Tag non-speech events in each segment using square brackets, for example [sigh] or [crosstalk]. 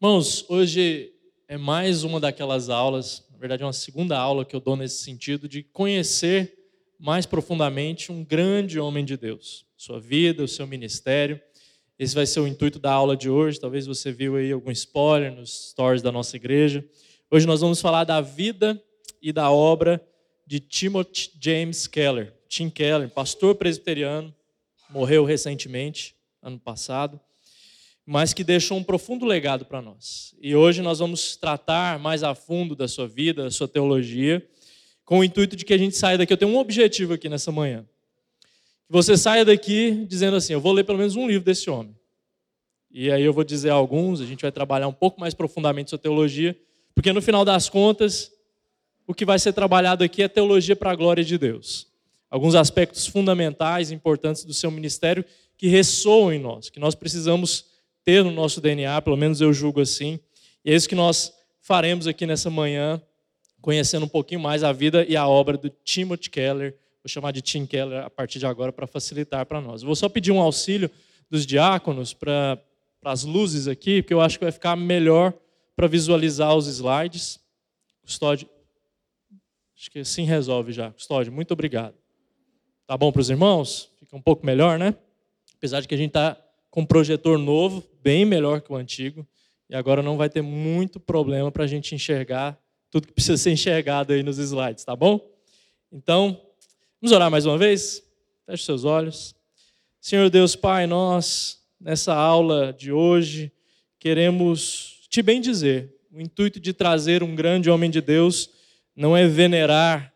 Irmãos, hoje é mais uma daquelas aulas, na verdade é uma segunda aula que eu dou nesse sentido de conhecer mais profundamente um grande homem de Deus, sua vida, o seu ministério. Esse vai ser o intuito da aula de hoje. Talvez você viu aí algum spoiler nos stories da nossa igreja. Hoje nós vamos falar da vida e da obra de Timothy James Keller. Tim Keller, pastor presbiteriano, morreu recentemente, ano passado mas que deixou um profundo legado para nós. E hoje nós vamos tratar mais a fundo da sua vida, da sua teologia, com o intuito de que a gente saia daqui. Eu tenho um objetivo aqui nessa manhã. Que você saia daqui dizendo assim: eu vou ler pelo menos um livro desse homem. E aí eu vou dizer alguns, a gente vai trabalhar um pouco mais profundamente sua teologia, porque no final das contas, o que vai ser trabalhado aqui é teologia para a glória de Deus. Alguns aspectos fundamentais, importantes do seu ministério que ressoam em nós, que nós precisamos ter no nosso DNA, pelo menos eu julgo assim. E é isso que nós faremos aqui nessa manhã, conhecendo um pouquinho mais a vida e a obra do Timothy Keller. Vou chamar de Tim Keller a partir de agora para facilitar para nós. Vou só pedir um auxílio dos diáconos para as luzes aqui, porque eu acho que vai ficar melhor para visualizar os slides. Custódio, acho que assim resolve já. Custódio, muito obrigado. Tá bom para os irmãos? Fica um pouco melhor, né? Apesar de que a gente está com um projetor novo, bem melhor que o antigo, e agora não vai ter muito problema para a gente enxergar tudo que precisa ser enxergado aí nos slides, tá bom? Então, vamos orar mais uma vez? Feche seus olhos. Senhor Deus Pai, nós, nessa aula de hoje, queremos te bem dizer, o intuito de trazer um grande homem de Deus não é venerar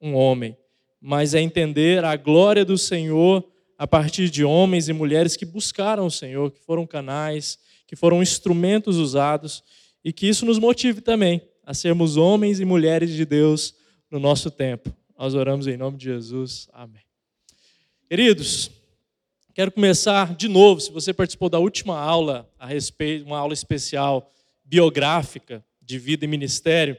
um homem, mas é entender a glória do Senhor a partir de homens e mulheres que buscaram o Senhor, que foram canais, que foram instrumentos usados, e que isso nos motive também a sermos homens e mulheres de Deus no nosso tempo. Nós oramos em nome de Jesus. Amém. Queridos, quero começar de novo. Se você participou da última aula a respeito, uma aula especial biográfica de vida e ministério,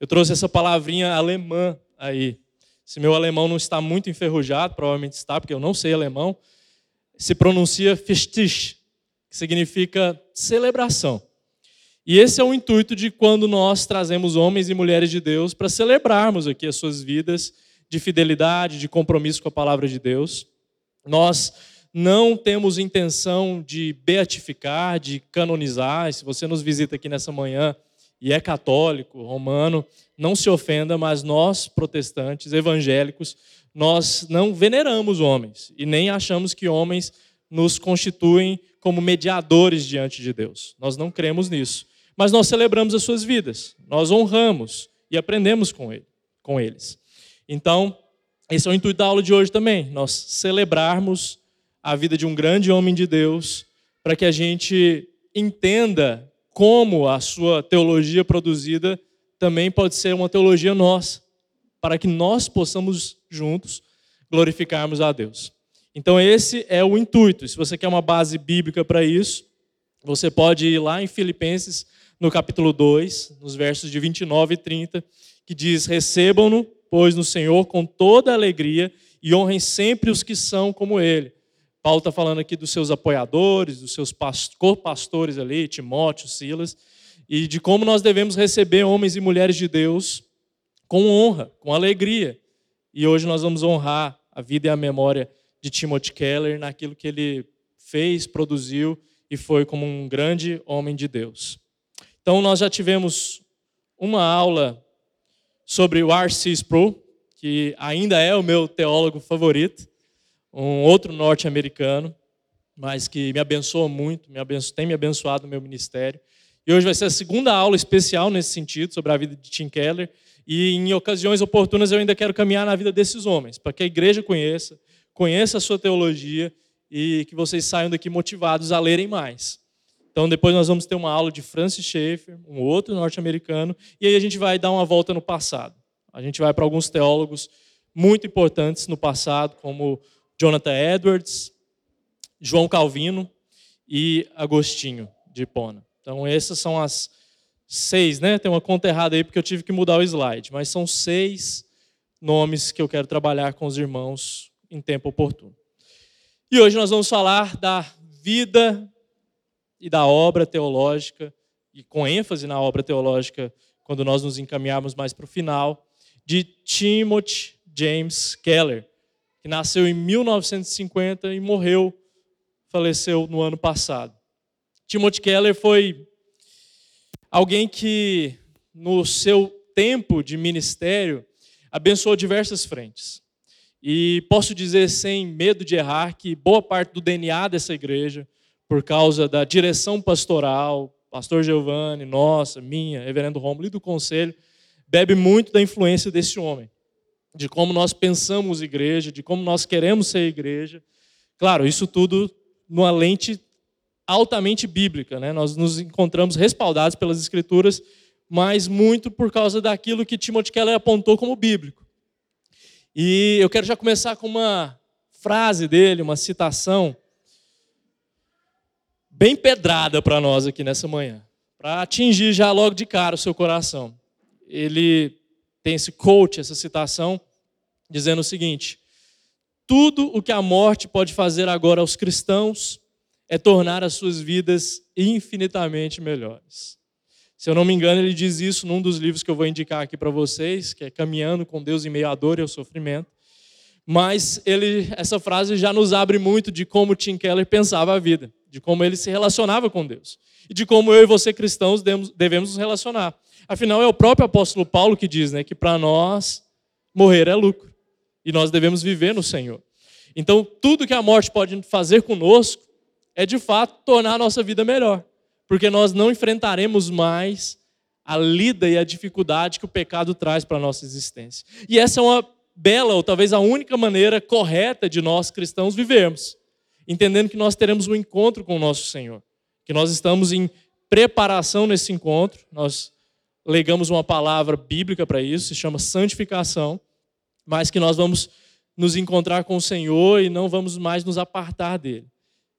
eu trouxe essa palavrinha alemã aí, se meu alemão não está muito enferrujado, provavelmente está, porque eu não sei alemão, se pronuncia Festich, que significa celebração. E esse é o intuito de quando nós trazemos homens e mulheres de Deus para celebrarmos aqui as suas vidas de fidelidade, de compromisso com a palavra de Deus. Nós não temos intenção de beatificar, de canonizar. Se você nos visita aqui nessa manhã, e é católico, romano, não se ofenda, mas nós, protestantes, evangélicos, nós não veneramos homens e nem achamos que homens nos constituem como mediadores diante de Deus. Nós não cremos nisso. Mas nós celebramos as suas vidas, nós honramos e aprendemos com, ele, com eles. Então, esse é o intuito da aula de hoje também, nós celebrarmos a vida de um grande homem de Deus, para que a gente entenda como a sua teologia produzida também pode ser uma teologia nossa, para que nós possamos juntos glorificarmos a Deus. Então, esse é o intuito. Se você quer uma base bíblica para isso, você pode ir lá em Filipenses, no capítulo 2, nos versos de 29 e 30, que diz: Recebam-no, pois, no Senhor com toda alegria e honrem sempre os que são como Ele Paulo está falando aqui dos seus apoiadores, dos seus co-pastores ali, Timóteo, Silas, e de como nós devemos receber homens e mulheres de Deus com honra, com alegria. E hoje nós vamos honrar a vida e a memória de Timothy Keller naquilo que ele fez, produziu e foi como um grande homem de Deus. Então nós já tivemos uma aula sobre o R.C. Sproul, que ainda é o meu teólogo favorito um outro norte-americano, mas que me abençoa muito, me abençoa, tem me abençoado no meu ministério. E hoje vai ser a segunda aula especial nesse sentido, sobre a vida de Tim Keller. E em ocasiões oportunas eu ainda quero caminhar na vida desses homens, para que a igreja conheça, conheça a sua teologia e que vocês saiam daqui motivados a lerem mais. Então depois nós vamos ter uma aula de Francis Schaeffer, um outro norte-americano, e aí a gente vai dar uma volta no passado. A gente vai para alguns teólogos muito importantes no passado, como Jonathan Edwards, João Calvino e Agostinho de Hipona. Então, essas são as seis, né? Tem uma conta errada aí porque eu tive que mudar o slide, mas são seis nomes que eu quero trabalhar com os irmãos em tempo oportuno. E hoje nós vamos falar da vida e da obra teológica e com ênfase na obra teológica, quando nós nos encaminharmos mais para o final, de Timothy James Keller, que nasceu em 1950 e morreu, faleceu no ano passado. Timothy Keller foi alguém que, no seu tempo de ministério, abençoou diversas frentes. E posso dizer sem medo de errar que boa parte do DNA dessa igreja, por causa da direção pastoral, pastor Giovanni, nossa, minha, reverendo Romulo e do conselho, bebe muito da influência desse homem, de como nós pensamos igreja, de como nós queremos ser igreja. Claro, isso tudo numa lente altamente bíblica, né? Nós nos encontramos respaldados pelas escrituras, mas muito por causa daquilo que Timothy Keller apontou como bíblico. E eu quero já começar com uma frase dele, uma citação bem pedrada para nós aqui nessa manhã, para atingir já logo de cara o seu coração. Ele tem esse coach, essa citação, dizendo o seguinte: tudo o que a morte pode fazer agora aos cristãos é tornar as suas vidas infinitamente melhores. Se eu não me engano, ele diz isso num dos livros que eu vou indicar aqui para vocês, que é Caminhando com Deus em meio à dor e ao sofrimento. Mas ele, essa frase já nos abre muito de como Tim Keller pensava a vida, de como ele se relacionava com Deus e de como eu e você cristãos devemos nos relacionar. Afinal, é o próprio apóstolo Paulo que diz, né, que para nós morrer é lucro e nós devemos viver no Senhor. Então, tudo que a morte pode fazer conosco é de fato tornar a nossa vida melhor porque nós não enfrentaremos mais a lida e a dificuldade que o pecado traz para a nossa existência. E essa é uma bela, ou talvez a única maneira correta de nós cristãos vivermos, entendendo que nós teremos um encontro com o nosso Senhor, que nós estamos em preparação nesse encontro, nós legamos uma palavra bíblica para isso, se chama santificação, mas que nós vamos nos encontrar com o Senhor e não vamos mais nos apartar dele.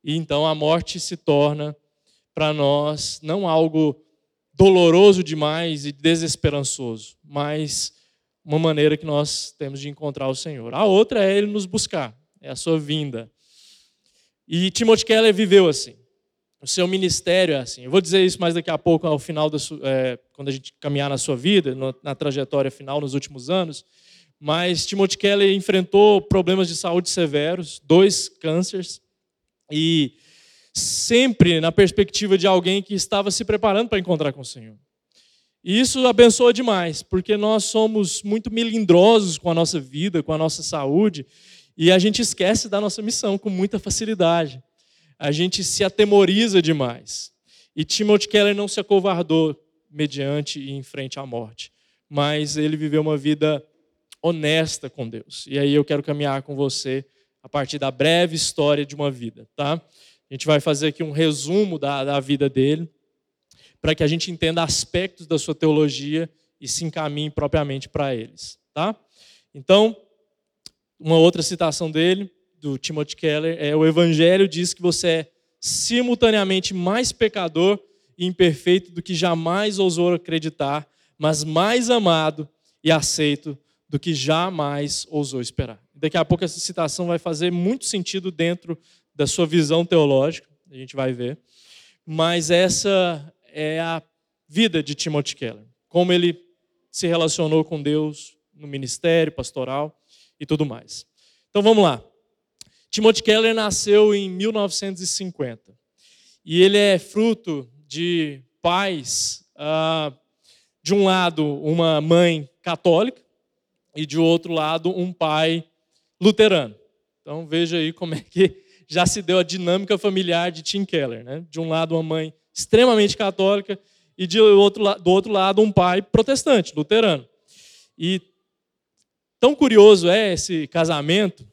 E então a morte se torna para nós não algo doloroso demais e desesperançoso, mas uma maneira que nós temos de encontrar o Senhor. A outra é Ele nos buscar, é a sua vinda. E Timothy Keller viveu assim. O seu ministério é assim. Eu vou dizer isso mais daqui a pouco, ao final, da sua, é, quando a gente caminhar na sua vida, na trajetória final, nos últimos anos. Mas Timothy Keller enfrentou problemas de saúde severos, dois cânceres, e sempre na perspectiva de alguém que estava se preparando para encontrar com o Senhor. E isso abençoa demais, porque nós somos muito melindrosos com a nossa vida, com a nossa saúde, e a gente esquece da nossa missão com muita facilidade. A gente se atemoriza demais. E Timothy Keller não se acovardou mediante e em frente à morte, mas ele viveu uma vida honesta com Deus. E aí eu quero caminhar com você a partir da breve história de uma vida, tá? A gente vai fazer aqui um resumo da, da vida dele, para que a gente entenda aspectos da sua teologia e se encaminhe propriamente para eles. Tá? Então, uma outra citação dele, do Timothy Keller, é: O Evangelho diz que você é simultaneamente mais pecador e imperfeito do que jamais ousou acreditar, mas mais amado e aceito do que jamais ousou esperar. Daqui a pouco essa citação vai fazer muito sentido dentro da sua visão teológica, a gente vai ver. Mas essa é a vida de Timothy Keller, como ele se relacionou com Deus no ministério pastoral e tudo mais. Então vamos lá. Timothy Keller nasceu em 1950 e ele é fruto de pais, ah, de um lado, uma mãe católica e de outro lado, um pai luterano. Então veja aí como é que já se deu a dinâmica familiar de Tim Keller. Né? De um lado, uma mãe extremamente católica e de outro, do outro lado, um pai protestante, luterano. E tão curioso é esse casamento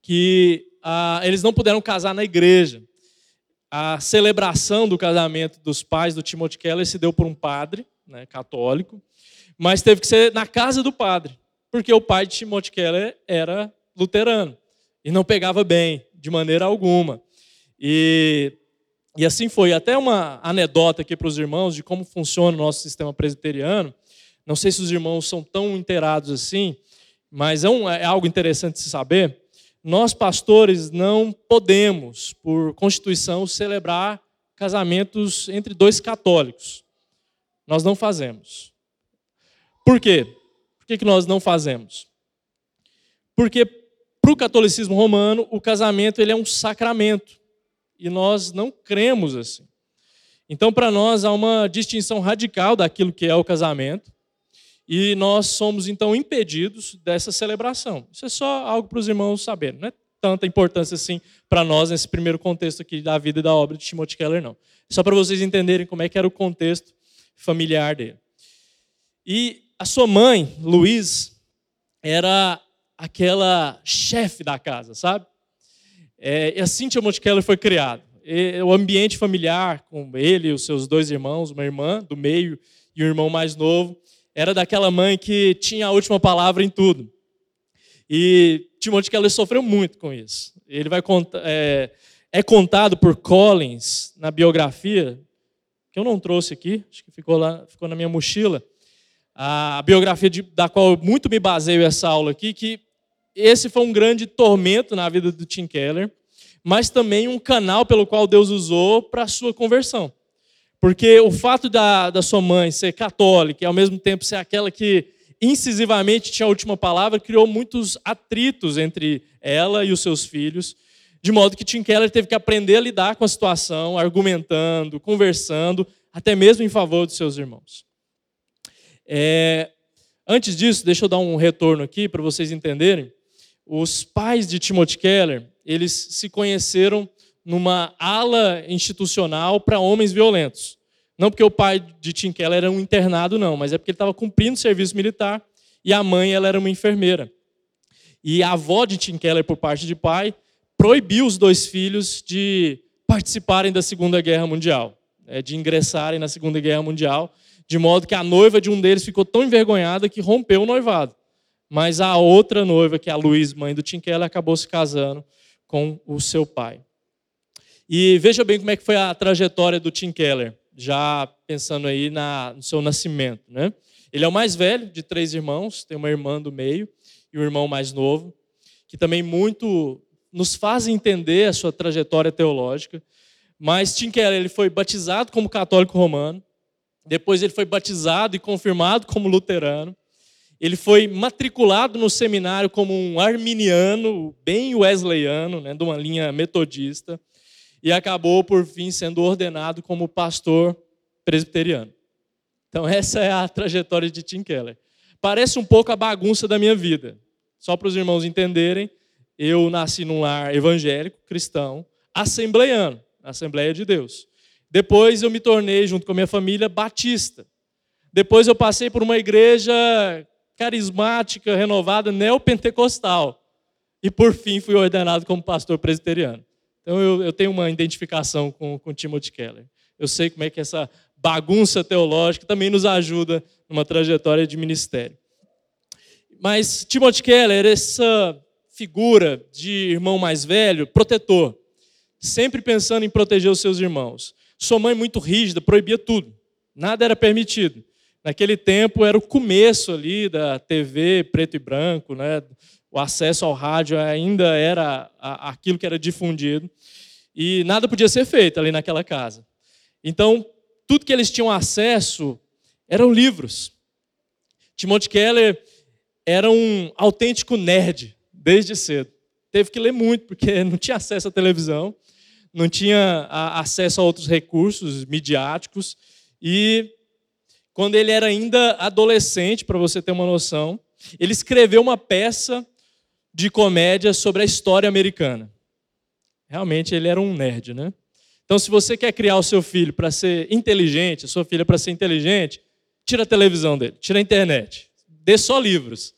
que ah, eles não puderam casar na igreja. A celebração do casamento dos pais do Timothy Keller se deu por um padre né, católico, mas teve que ser na casa do padre, porque o pai de Timothy Keller era luterano e não pegava bem de maneira alguma. E, e assim foi. Até uma anedota aqui para os irmãos de como funciona o nosso sistema presbiteriano. Não sei se os irmãos são tão inteirados assim, mas é, um, é algo interessante se saber. Nós, pastores, não podemos, por constituição, celebrar casamentos entre dois católicos. nós não fazemos. Por quê? Por que, que nós não fazemos? Porque para o catolicismo romano, o casamento ele é um sacramento. E nós não cremos assim. Então, para nós, há uma distinção radical daquilo que é o casamento. E nós somos, então, impedidos dessa celebração. Isso é só algo para os irmãos saberem. Não é tanta importância assim para nós nesse primeiro contexto aqui da vida e da obra de Timothy Keller, não. Só para vocês entenderem como é que era o contexto familiar dele. E a sua mãe, Luiz, era aquela chefe da casa, sabe? É, e assim Timothy Keller foi criado. O ambiente familiar com ele os seus dois irmãos, uma irmã do meio e um irmão mais novo, era daquela mãe que tinha a última palavra em tudo. E Timothy Keller sofreu muito com isso. Ele vai contar, é, é contado por Collins na biografia, que eu não trouxe aqui, acho que ficou lá, ficou na minha mochila, a biografia de, da qual eu muito me baseio essa aula aqui, que esse foi um grande tormento na vida do Tim Keller, mas também um canal pelo qual Deus usou para a sua conversão. Porque o fato da, da sua mãe ser católica e ao mesmo tempo ser aquela que incisivamente tinha a última palavra, criou muitos atritos entre ela e os seus filhos, de modo que Tim Keller teve que aprender a lidar com a situação, argumentando, conversando, até mesmo em favor dos seus irmãos. É, antes disso, deixa eu dar um retorno aqui para vocês entenderem. Os pais de Timothy Keller, eles se conheceram numa ala institucional para homens violentos. Não porque o pai de Tim Keller era um internado, não, mas é porque ele estava cumprindo serviço militar e a mãe ela era uma enfermeira. E a avó de Tim Keller, por parte de pai, proibiu os dois filhos de participarem da Segunda Guerra Mundial, né, de ingressarem na Segunda Guerra Mundial, de modo que a noiva de um deles ficou tão envergonhada que rompeu o noivado. Mas a outra noiva, que é a Luiz, mãe do Tim Keller, acabou se casando com o seu pai. E veja bem como é que foi a trajetória do Tim Keller já pensando aí na, no seu nascimento. Né? Ele é o mais velho de três irmãos, tem uma irmã do meio e um irmão mais novo, que também muito nos fazem entender a sua trajetória teológica. Mas Tim Keller ele foi batizado como católico romano, depois ele foi batizado e confirmado como luterano. Ele foi matriculado no seminário como um arminiano, bem wesleyano, né, de uma linha metodista e acabou, por fim, sendo ordenado como pastor presbiteriano. Então, essa é a trajetória de Tim Keller. Parece um pouco a bagunça da minha vida. Só para os irmãos entenderem, eu nasci num lar evangélico, cristão, assembleiano, Assembleia de Deus. Depois eu me tornei, junto com a minha família, batista. Depois eu passei por uma igreja carismática, renovada, neopentecostal. E por fim fui ordenado como pastor presbiteriano. Então eu, eu tenho uma identificação com, com Timothy Keller. Eu sei como é que essa bagunça teológica também nos ajuda numa trajetória de ministério. Mas Timothy Keller, essa figura de irmão mais velho, protetor, sempre pensando em proteger os seus irmãos. Sua mãe muito rígida, proibia tudo. Nada era permitido. Naquele tempo era o começo ali da TV preto e branco, né? o acesso ao rádio ainda era aquilo que era difundido e nada podia ser feito ali naquela casa. Então, tudo que eles tinham acesso eram livros. Timothy Keller era um autêntico nerd desde cedo. Teve que ler muito porque [laughs] não tinha acesso à televisão, não tinha acesso a outros recursos midiáticos e quando ele era ainda adolescente, para você ter uma noção, ele escreveu uma peça de comédia sobre a história americana. Realmente ele era um nerd, né? Então, se você quer criar o seu filho para ser inteligente, a sua filha para ser inteligente, tira a televisão dele, tira a internet, dê só livros.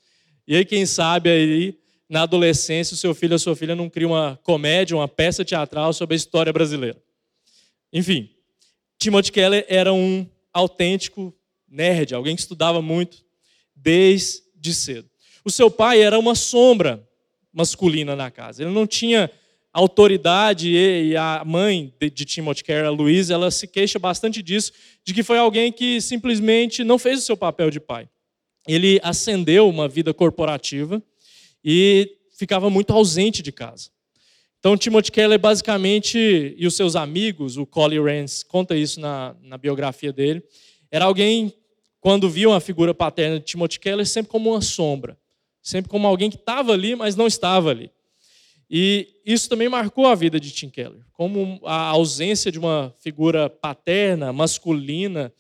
E aí, quem sabe aí na adolescência o seu filho ou a sua filha não cria uma comédia, uma peça teatral sobre a história brasileira. Enfim, Timothy Keller era um autêntico nerd, alguém que estudava muito desde cedo. O seu pai era uma sombra masculina na casa. Ele não tinha autoridade e a mãe de Timothy Carey, a Louise, ela se queixa bastante disso, de que foi alguém que simplesmente não fez o seu papel de pai. Ele ascendeu uma vida corporativa e ficava muito ausente de casa. Então, Timothy Keller, basicamente, e os seus amigos, o Collie Rance conta isso na, na biografia dele, Era alguém, quando via uma figura paterna de Timothy Keller, sempre como uma sombra, sempre como alguém que estava ali, mas não estava ali. E isso também marcou a vida de Tim Keller, como a ausência de uma figura paterna, masculina,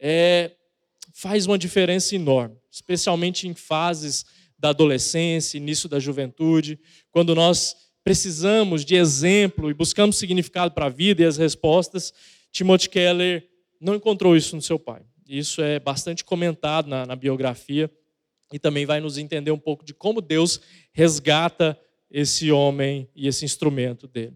é, faz uma diferença enorme, especialmente em fases da adolescência, início da juventude, quando nós precisamos de exemplo e buscamos significado para a vida e as respostas. Timothy Keller não encontrou isso no seu pai. Isso é bastante comentado na, na biografia e também vai nos entender um pouco de como Deus resgata esse homem e esse instrumento dele.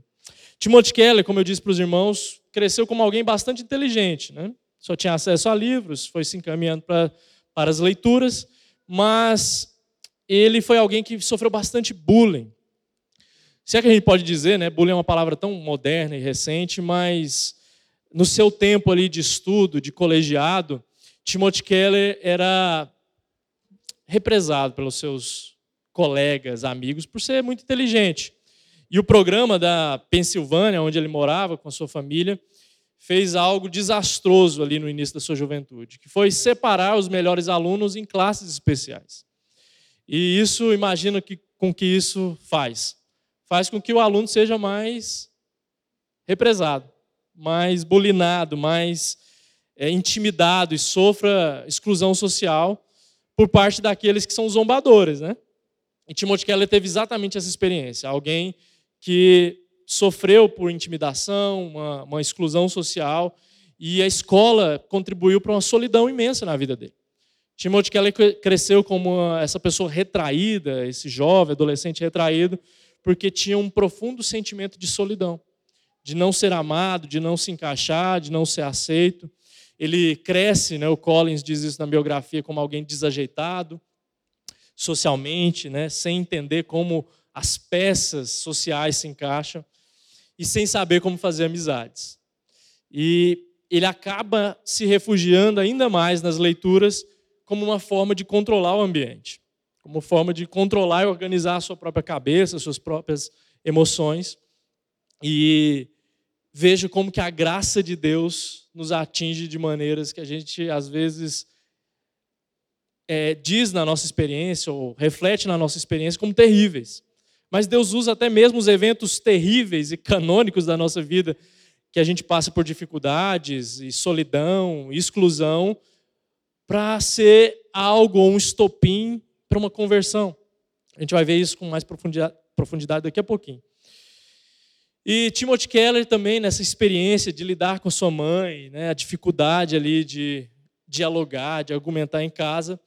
Timothy Keller, como eu disse para os irmãos, cresceu como alguém bastante inteligente, né? Só tinha acesso a livros, foi se encaminhando para, para as leituras, mas ele foi alguém que sofreu bastante bullying. Se é que a gente pode dizer, né? Bullying é uma palavra tão moderna e recente, mas no seu tempo ali de estudo, de colegiado, Timothy Keller era represado pelos seus colegas, amigos, por ser muito inteligente. E o programa da Pensilvânia, onde ele morava com a sua família, fez algo desastroso ali no início da sua juventude, que foi separar os melhores alunos em classes especiais. E isso, imagina que, com que isso faz. Faz com que o aluno seja mais represado, mais bulinado, mais é, intimidado e sofra exclusão social por parte daqueles que são zombadores, né? E Timothy Keller teve exatamente essa experiência. Alguém que sofreu por intimidação, uma, uma exclusão social, e a escola contribuiu para uma solidão imensa na vida dele. Timothy Keller cresceu como essa pessoa retraída, esse jovem, adolescente retraído, porque tinha um profundo sentimento de solidão, de não ser amado, de não se encaixar, de não ser aceito. Ele cresce, né, o Collins diz isso na biografia, como alguém desajeitado socialmente, né, sem entender como as peças sociais se encaixam e sem saber como fazer amizades. E ele acaba se refugiando ainda mais nas leituras como uma forma de controlar o ambiente, como forma de controlar e organizar a sua própria cabeça, suas próprias emoções. E vejo como que a graça de Deus nos atinge de maneiras que a gente às vezes é, diz na nossa experiência ou reflete na nossa experiência como terríveis. Mas Deus usa até mesmo os eventos terríveis e canônicos da nossa vida, que a gente passa por dificuldades e solidão, e exclusão, para ser algo, um estopim para uma conversão. A gente vai ver isso com mais profundidade, daqui a pouquinho. E Timothy Keller também, nessa experiência de lidar com sua mãe, né, a dificuldade ali de dialogar, de argumentar em casa,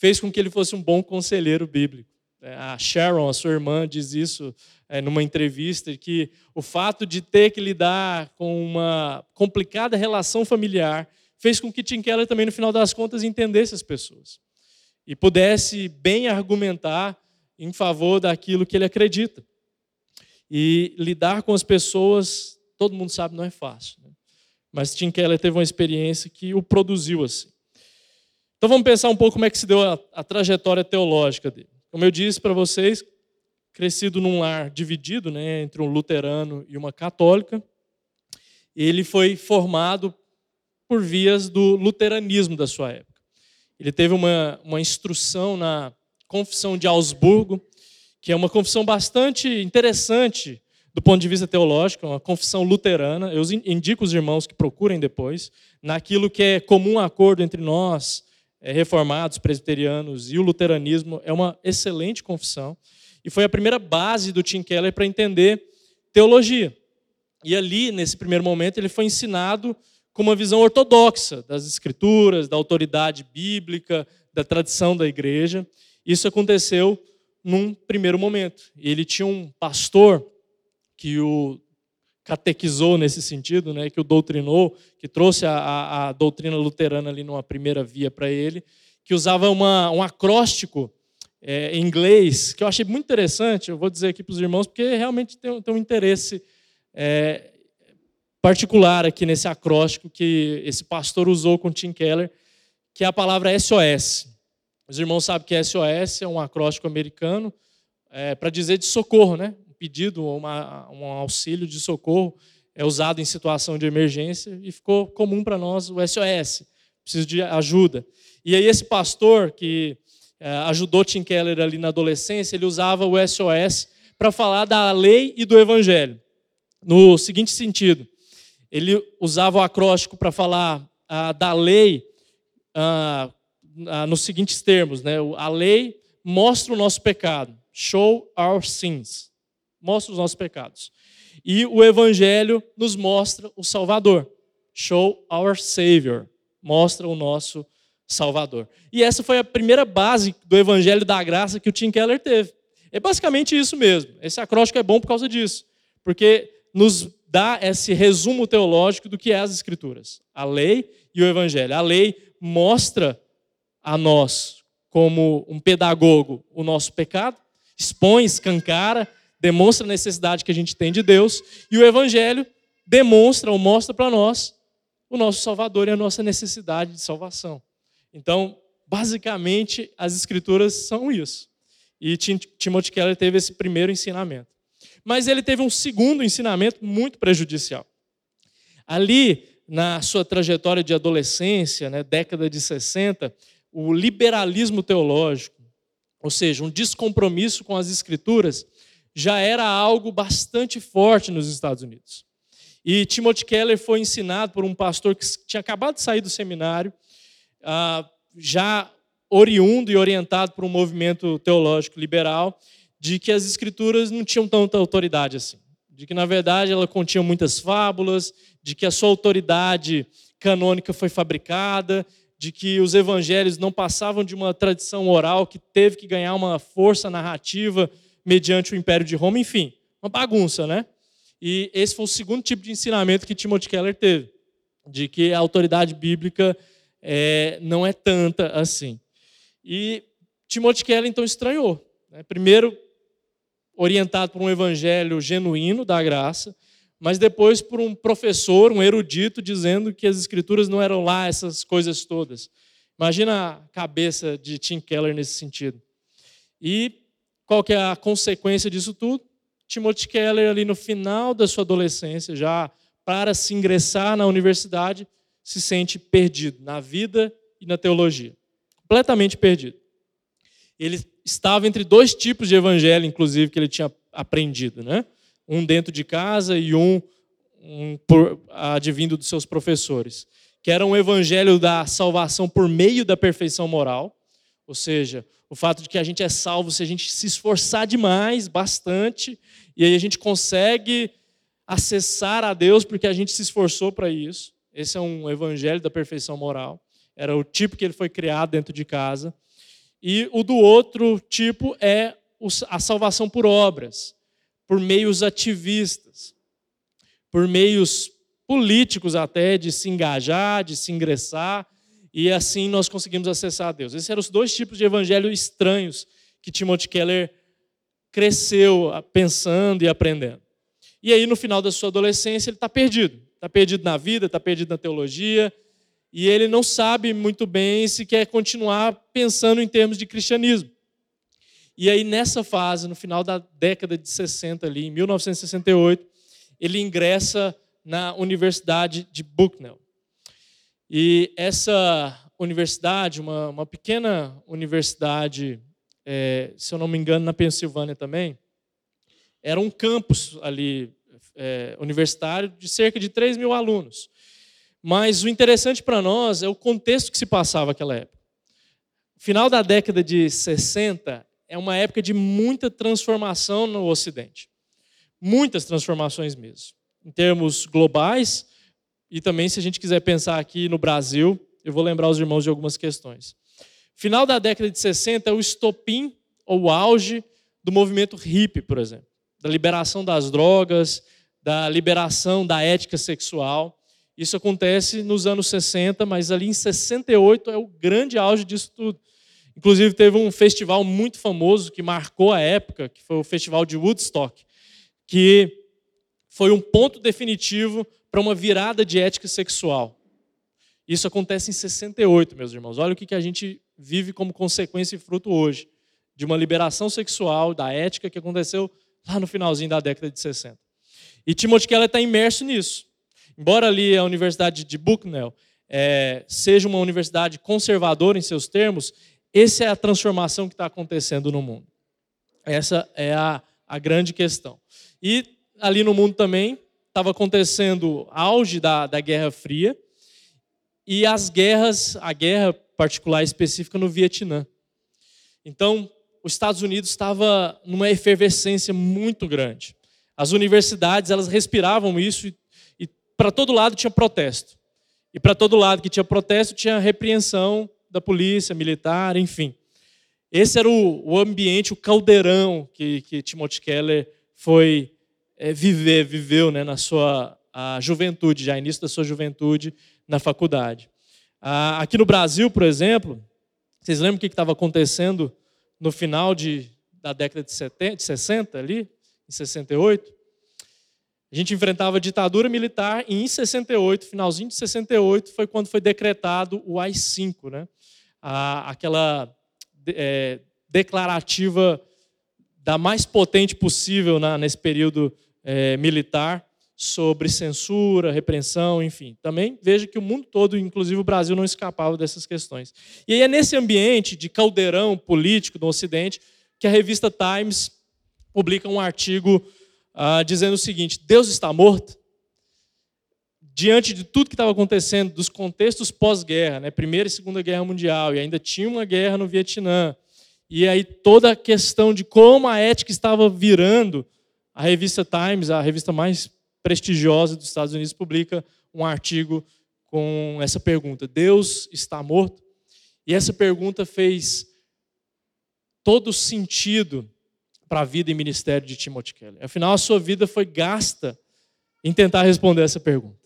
fez com que ele fosse um bom conselheiro bíblico. É, a Sharon, a sua irmã, diz isso é, numa entrevista, que o fato de ter que lidar com uma complicada relação familiar fez com que Tim Keller também, no final das contas, entendesse as pessoas e pudesse bem argumentar em favor daquilo que ele acredita. E lidar com as pessoas, todo mundo sabe, não é fácil. Né? Mas Tim Keller teve uma experiência que o produziu assim. Então vamos pensar um pouco como é que se deu a, a trajetória teológica dele. Como eu disse para vocês, crescido num lar dividido né, entre um luterano e uma católica, ele foi formado por vias do luteranismo da sua época. Ele teve uma, uma instrução na Confissão de Augsburgo, que é uma confissão bastante interessante do ponto de vista teológico, uma confissão luterana. Eu indico os irmãos que procurem depois, naquilo que é comum acordo entre nós, é, reformados, presbiterianos e o luteranismo, é uma excelente confissão. E foi a primeira base do Tim Keller para entender teologia. E ali, nesse primeiro momento, ele foi ensinado com uma visão ortodoxa das escrituras, da autoridade bíblica, da tradição da igreja. Isso aconteceu num primeiro momento. Ele tinha um pastor que o catequizou nesse sentido, né, que o doutrinou, que trouxe a, a, a doutrina luterana ali numa primeira via para ele, que usava uma, um acróstico é, em inglês, que eu achei muito interessante, eu vou dizer aqui para os irmãos, porque realmente tem, tem um interesse é, particular aqui nesse acróstico que esse pastor usou com Tim Keller, que é a palavra SOS. Os irmãos sabem que SOS é um acróstico americano é, para dizer de socorro, né? Pedido, um auxílio de socorro é usado em situação de emergência e ficou comum para nós o SOS, preciso de ajuda. E aí esse pastor que é, ajudou Tim Keller ali na adolescência, ele usava o SOS para falar da lei e do evangelho. No seguinte sentido, ele usava o acróstico para falar ah, da lei ah, ah, nos seguintes termos, né? A lei mostra o nosso pecado, show our sins, mostra os nossos pecados. E o evangelho nos mostra o Salvador, show our Savior, mostra o nosso Salvador. E essa foi a primeira base do evangelho da graça que o Tim Keller teve. É basicamente isso mesmo. Esse acróstico é bom por causa disso, porque nos dá esse resumo teológico do que é as Escrituras, a lei e o Evangelho. A lei mostra a nós, como um pedagogo, o nosso pecado, expõe, escancara, demonstra a necessidade que a gente tem de Deus, e o Evangelho demonstra ou mostra para nós o nosso Salvador e a nossa necessidade de salvação. Então, basicamente, as Escrituras são isso. E Timothy Keller teve esse primeiro ensinamento. Mas ele teve um segundo ensinamento muito prejudicial. Ali, na sua trajetória de adolescência, né, década de 60, o liberalismo teológico, ou seja, um descompromisso com as escrituras, já era algo bastante forte nos Estados Unidos. E Timothy Keller foi ensinado por um pastor que tinha acabado de sair do seminário, ah, já oriundo e orientado por um movimento teológico liberal, de que as escrituras não tinham tanta autoridade assim. De que, na verdade, ela continha muitas fábulas, de que a sua autoridade canônica foi fabricada, de que os evangelhos não passavam de uma tradição oral que teve que ganhar uma força narrativa mediante o Império de Roma, enfim, uma bagunça, né? E esse foi o segundo tipo de ensinamento que Timothy Keller teve, de que a autoridade bíblica é, não é tanta assim. E Timothy Keller então estranhou. Né? Primeiro, orientado por um evangelho genuíno da graça, mas depois por um professor, um erudito, dizendo que as escrituras não eram lá essas coisas todas. Imagina a cabeça de Tim Keller nesse sentido. E qual que é a consequência disso tudo? Timothy Keller, ali no final da sua adolescência, já para se ingressar na universidade, se sente perdido na vida e na teologia completamente perdido. Ele estava entre dois tipos de evangelho, inclusive, que ele tinha aprendido, né? Um dentro de casa e um, um por, advindo dos seus professores, que era um evangelho da salvação por meio da perfeição moral, ou seja, o fato de que a gente é salvo se a gente se esforçar demais, bastante, e aí a gente consegue acessar a Deus porque a gente se esforçou para isso. Esse é um evangelho da perfeição moral. Era o tipo que ele foi criado dentro de casa. E o do outro tipo é a salvação por obras, por meios ativistas, por meios políticos até de se engajar, de se ingressar, e assim nós conseguimos acessar a Deus. Esses eram os dois tipos de evangelho estranhos que Timothy Keller cresceu pensando e aprendendo. E aí, no final da sua adolescência, ele está perdido. Está perdido na vida, está perdido na teologia, e ele não sabe muito bem se quer continuar pensando em termos de cristianismo. E aí, nessa fase, no final da década de 60, ali, em 1968, ele ingressa na Universidade de Bucknell. E essa universidade, uma, uma pequena universidade, é, se eu não me engano, na Pensilvânia também, era um campus ali é, universitário de cerca de 3 mil alunos. Mas o interessante para nós é o contexto que se passava naquela época. Final da década de 60 é uma época de muita transformação no Ocidente. Muitas transformações mesmo. Em termos globais, e também se a gente quiser pensar aqui no Brasil, eu vou lembrar os irmãos de algumas questões. Final da década de 60 é o estopim ou o auge do movimento hippie, por exemplo, da liberação das drogas, da liberação da ética sexual. Isso acontece nos anos 60, mas ali em 68 é o grande auge disso tudo. Inclusive, teve um festival muito famoso que marcou a época, que foi o Festival de Woodstock, que foi um ponto definitivo para uma virada de ética sexual. Isso acontece em 68, meus irmãos. Olha o que a gente vive como consequência e fruto hoje de uma liberação sexual, da ética que aconteceu lá no finalzinho da década de 60. E Timothy Keller está imerso nisso. Embora ali a Universidade de Bucknell é, seja uma universidade conservadora em seus termos, essa é a transformação que está acontecendo no mundo. Essa é a, a grande questão. E ali no mundo também estava acontecendo auge da, da Guerra Fria e as guerras, a guerra particular específica no Vietnã. Então, os Estados Unidos estava numa efervescência muito grande. As universidades, elas respiravam isso e, e para todo lado tinha protesto. E para todo lado que tinha protesto, tinha repreensão da polícia, militar, enfim. Esse era o, o ambiente, o caldeirão que, que Timothy Keller foi é, viver, viveu né, na sua juventude, já início da sua juventude na faculdade. Ah, aqui no Brasil, por exemplo, vocês lembram o que estava acontecendo no final de, da década de, 70, de 60, ali, em 68? A gente enfrentava a ditadura militar e em 68, finalzinho de 68, foi quando foi decretado o AI-5, né? aquela é, declarativa da mais potente possível na, nesse período é, militar sobre censura, repreensão, enfim. Também veja que o mundo todo, inclusive o Brasil, não escapava dessas questões. E aí é nesse ambiente de caldeirão político do Ocidente que a revista Times publica um artigo ah, dizendo o seguinte: Deus está morto? Diante de tudo que estava acontecendo, dos contextos pós-guerra, né, Primeira e Segunda Guerra Mundial, e ainda tinha uma guerra no Vietnã, e aí toda a questão de como a ética estava virando, a revista Times, a revista mais prestigiosa dos Estados Unidos, publica um artigo com essa pergunta: Deus está morto? E essa pergunta fez todo sentido para a vida e ministério de Timothy Keller. Afinal, a sua vida foi gasta em tentar responder essa pergunta.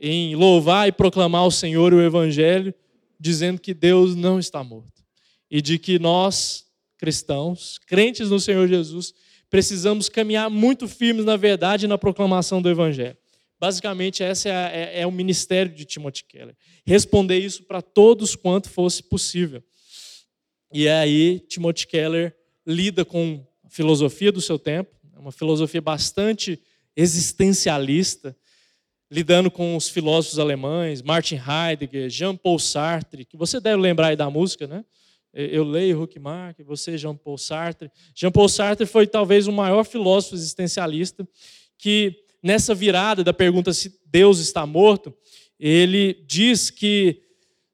Em louvar e proclamar o Senhor e o Evangelho, dizendo que Deus não está morto. E de que nós, cristãos, crentes no Senhor Jesus, precisamos caminhar muito firmes na verdade e na proclamação do Evangelho. Basicamente, esse é, é, é, o ministério de Timothy Keller. Responder isso para todos quanto fosse possível. E aí, Timothy Keller lida com a filosofia do seu tempo, é uma filosofia bastante existencialista, lidando com os filósofos alemães, Martin Heidegger, Jean-Paul Sartre, que você deve lembrar aí da música, né? Eu leio Huckmark, você Jean-Paul Sartre. Jean-Paul Sartre foi talvez o maior filósofo existencialista que nessa virada da pergunta se Deus está morto, ele diz que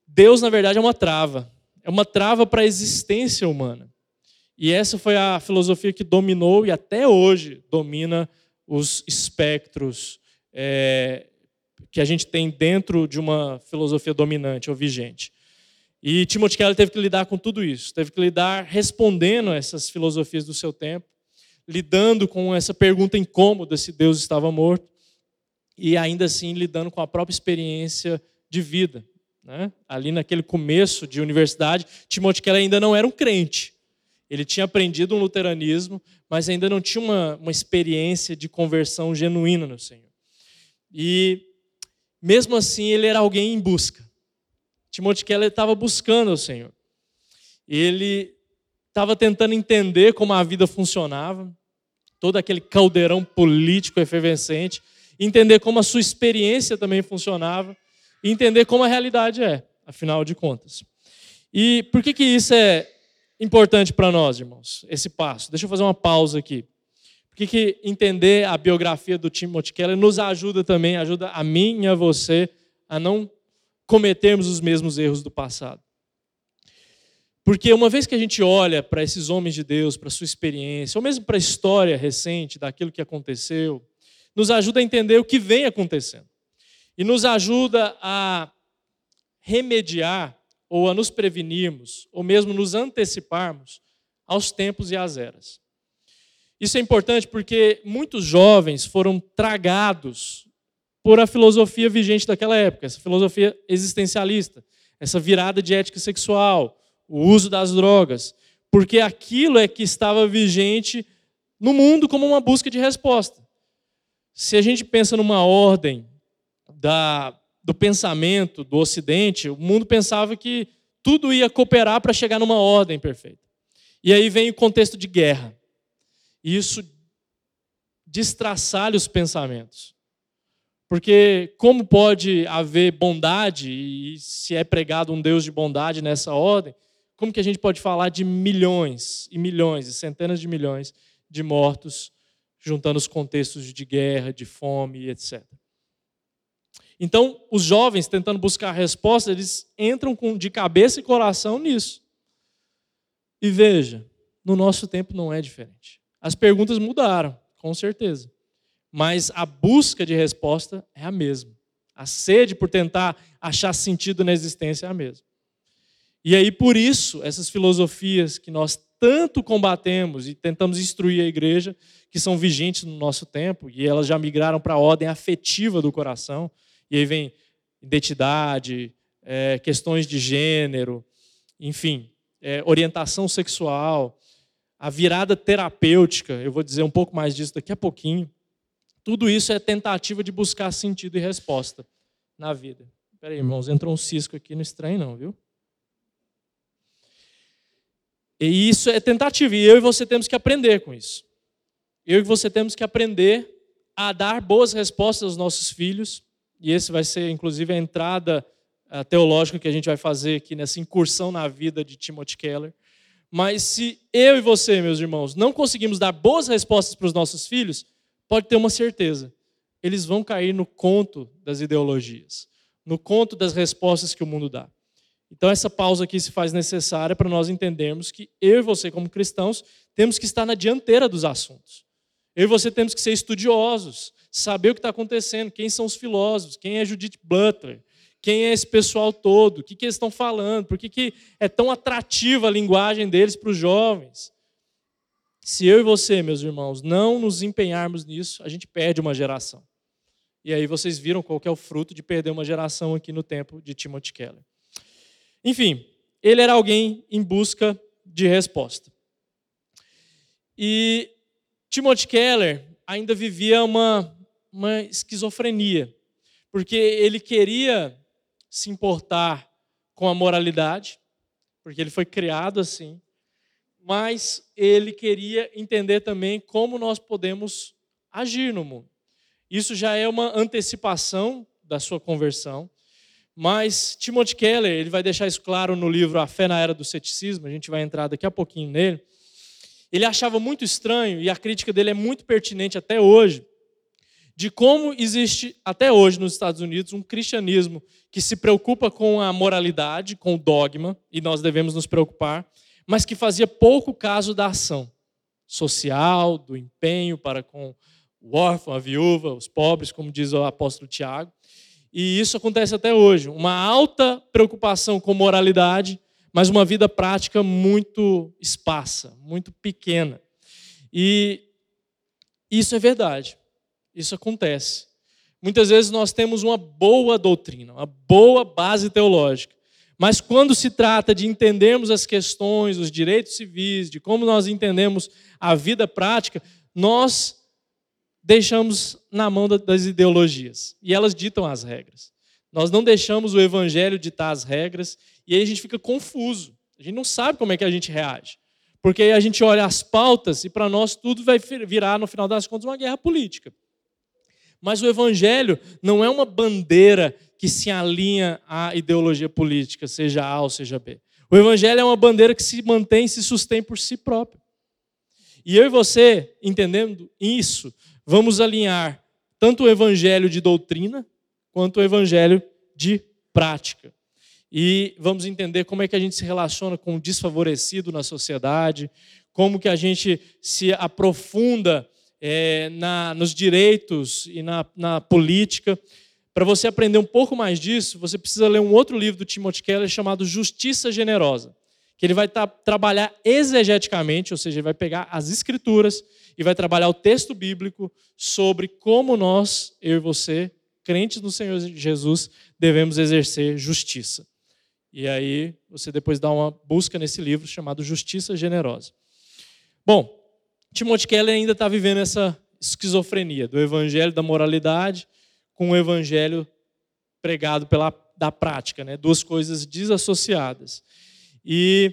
Deus na verdade é uma trava, é uma trava para a existência humana. E essa foi a filosofia que dominou e até hoje domina os espectros é, que a gente tem dentro de uma filosofia dominante ou vigente. E Timothy Keller teve que lidar com tudo isso, teve que lidar respondendo a essas filosofias do seu tempo, lidando com essa pergunta incômoda se Deus estava morto, e ainda assim lidando com a própria experiência de vida. Né? Ali naquele começo de universidade, Timothy Keller ainda não era um crente, ele tinha aprendido um luteranismo, mas ainda não tinha uma, uma experiência de conversão genuína no Senhor. E, mesmo assim, ele era alguém em busca. Timothy Keller estava buscando o Senhor. Ele estava tentando entender como a vida funcionava, todo aquele caldeirão político efervescente, entender como a sua experiência também funcionava, e entender como a realidade é, afinal de contas. E por que, que isso é importante para nós, irmãos, esse passo. Deixa eu fazer uma pausa aqui. Porque que entender a biografia do Timothy Keller nos ajuda também, ajuda a mim e a você a não cometermos os mesmos erros do passado. Porque uma vez que a gente olha para esses homens de Deus, para sua experiência, ou mesmo para a história recente daquilo que aconteceu, nos ajuda a entender o que vem acontecendo. E nos ajuda a remediar ou a nos prevenirmos, ou mesmo nos anteciparmos aos tempos e às eras. Isso é importante porque muitos jovens foram tragados por a filosofia vigente daquela época, essa filosofia existencialista, essa virada de ética sexual, o uso das drogas, porque aquilo é que estava vigente no mundo como uma busca de resposta. Se a gente pensa numa ordem da do pensamento do Ocidente, o mundo pensava que tudo ia cooperar para chegar numa ordem perfeita. E aí vem o contexto de guerra. E isso destraçalha os pensamentos. Porque como pode haver bondade, e se é pregado um Deus de bondade nessa ordem, como que a gente pode falar de milhões e milhões e centenas de milhões de mortos, juntando os contextos de guerra, de fome, etc. Então, os jovens tentando buscar respostas, eles entram de cabeça e coração nisso. E veja, no nosso tempo não é diferente. As perguntas mudaram, com certeza mas a busca de resposta é a mesma. A sede por tentar achar sentido na existência é a mesma. E aí, por isso, essas filosofias que nós tanto combatemos e tentamos instruir a igreja, que são vigentes no nosso tempo, e elas já migraram para a ordem afetiva do coração, e aí vem identidade, é, questões de gênero, enfim, é, orientação sexual, a virada terapêutica, eu vou dizer um pouco mais disso daqui a pouquinho. Tudo isso é tentativa de buscar sentido e resposta na vida. Espera aí, irmãos, entrou um cisco aqui, não estranho não, viu? E isso é tentativa, e eu e você temos que aprender com isso. Eu e você temos que aprender a dar boas respostas aos nossos filhos, e esse vai ser, inclusive, a entrada teológica que a gente vai fazer aqui nessa incursão na vida de Timothy Keller. Mas se eu e você, meus irmãos, não conseguimos dar boas respostas para os nossos filhos, pode ter uma certeza: eles vão cair no conto das ideologias, no conto das respostas que o mundo dá. Então, essa pausa aqui se faz necessária para nós entendermos que eu e você, como cristãos, temos que estar na dianteira dos assuntos. Eu e você temos que ser estudiosos, saber o que está acontecendo, quem são os filósofos, quem é Judith Butler, quem é esse pessoal todo, o que, que eles estão falando, por que, que é tão atrativa a linguagem deles para os jovens. Se eu e você, meus irmãos, não nos empenharmos nisso, a gente perde uma geração. E aí vocês viram qual é o fruto de perder uma geração aqui no tempo de Timothy Keller. Enfim, ele era alguém em busca de resposta. E Timothy Keller ainda vivia uma, uma esquizofrenia, porque ele queria se importar com a moralidade, porque ele foi criado assim, mas ele queria entender também como nós podemos agir no mundo. Isso já é uma antecipação da sua conversão, mas Timothy Keller, ele vai deixar isso claro no livro A Fé na Era do Ceticismo, a gente vai entrar daqui a pouquinho nele. Ele achava muito estranho, e a crítica dele é muito pertinente até hoje, de como existe até hoje nos Estados Unidos um cristianismo que se preocupa com a moralidade, com o dogma, e nós devemos nos preocupar, mas que fazia pouco caso da ação social, do empenho para com o órfão, a viúva, os pobres, como diz o apóstolo Tiago. E isso acontece até hoje. Uma alta preocupação com moralidade, mas uma vida prática muito esparsa, muito pequena. E isso é verdade. Isso acontece. Muitas vezes nós temos uma boa doutrina, uma boa base teológica, mas quando se trata de entendermos as questões, os direitos civis, de como nós entendemos a vida prática, nós deixamos na mão das ideologias e elas ditam as regras. Nós não deixamos o evangelho ditar as regras e aí a gente fica confuso. A gente não sabe como é que a gente reage. Porque aí a gente olha as pautas e para nós tudo vai virar, no final das contas, uma guerra política. Mas o evangelho não é uma bandeira que se alinha à ideologia política, seja A ou seja B. O evangelho é uma bandeira que se mantém e se sustém por si próprio. E eu e você, entendendo isso, vamos alinhar tanto o evangelho de doutrina quanto o evangelho de prática. E vamos entender como é que a gente se relaciona com o desfavorecido na sociedade, como que a gente se aprofunda é, na, nos direitos e na, na política. Para você aprender um pouco mais disso, você precisa ler um outro livro do Timothy Keller chamado Justiça Generosa, que ele vai trabalhar exegeticamente, ou seja, ele vai pegar as escrituras e vai trabalhar o texto bíblico sobre como nós, eu e você, crentes no Senhor Jesus, devemos exercer justiça. E aí você depois dá uma busca nesse livro chamado Justiça Generosa. Bom, Timothy Keller ainda está vivendo essa esquizofrenia do evangelho da moralidade com o evangelho pregado pela da prática, né? Duas coisas desassociadas. E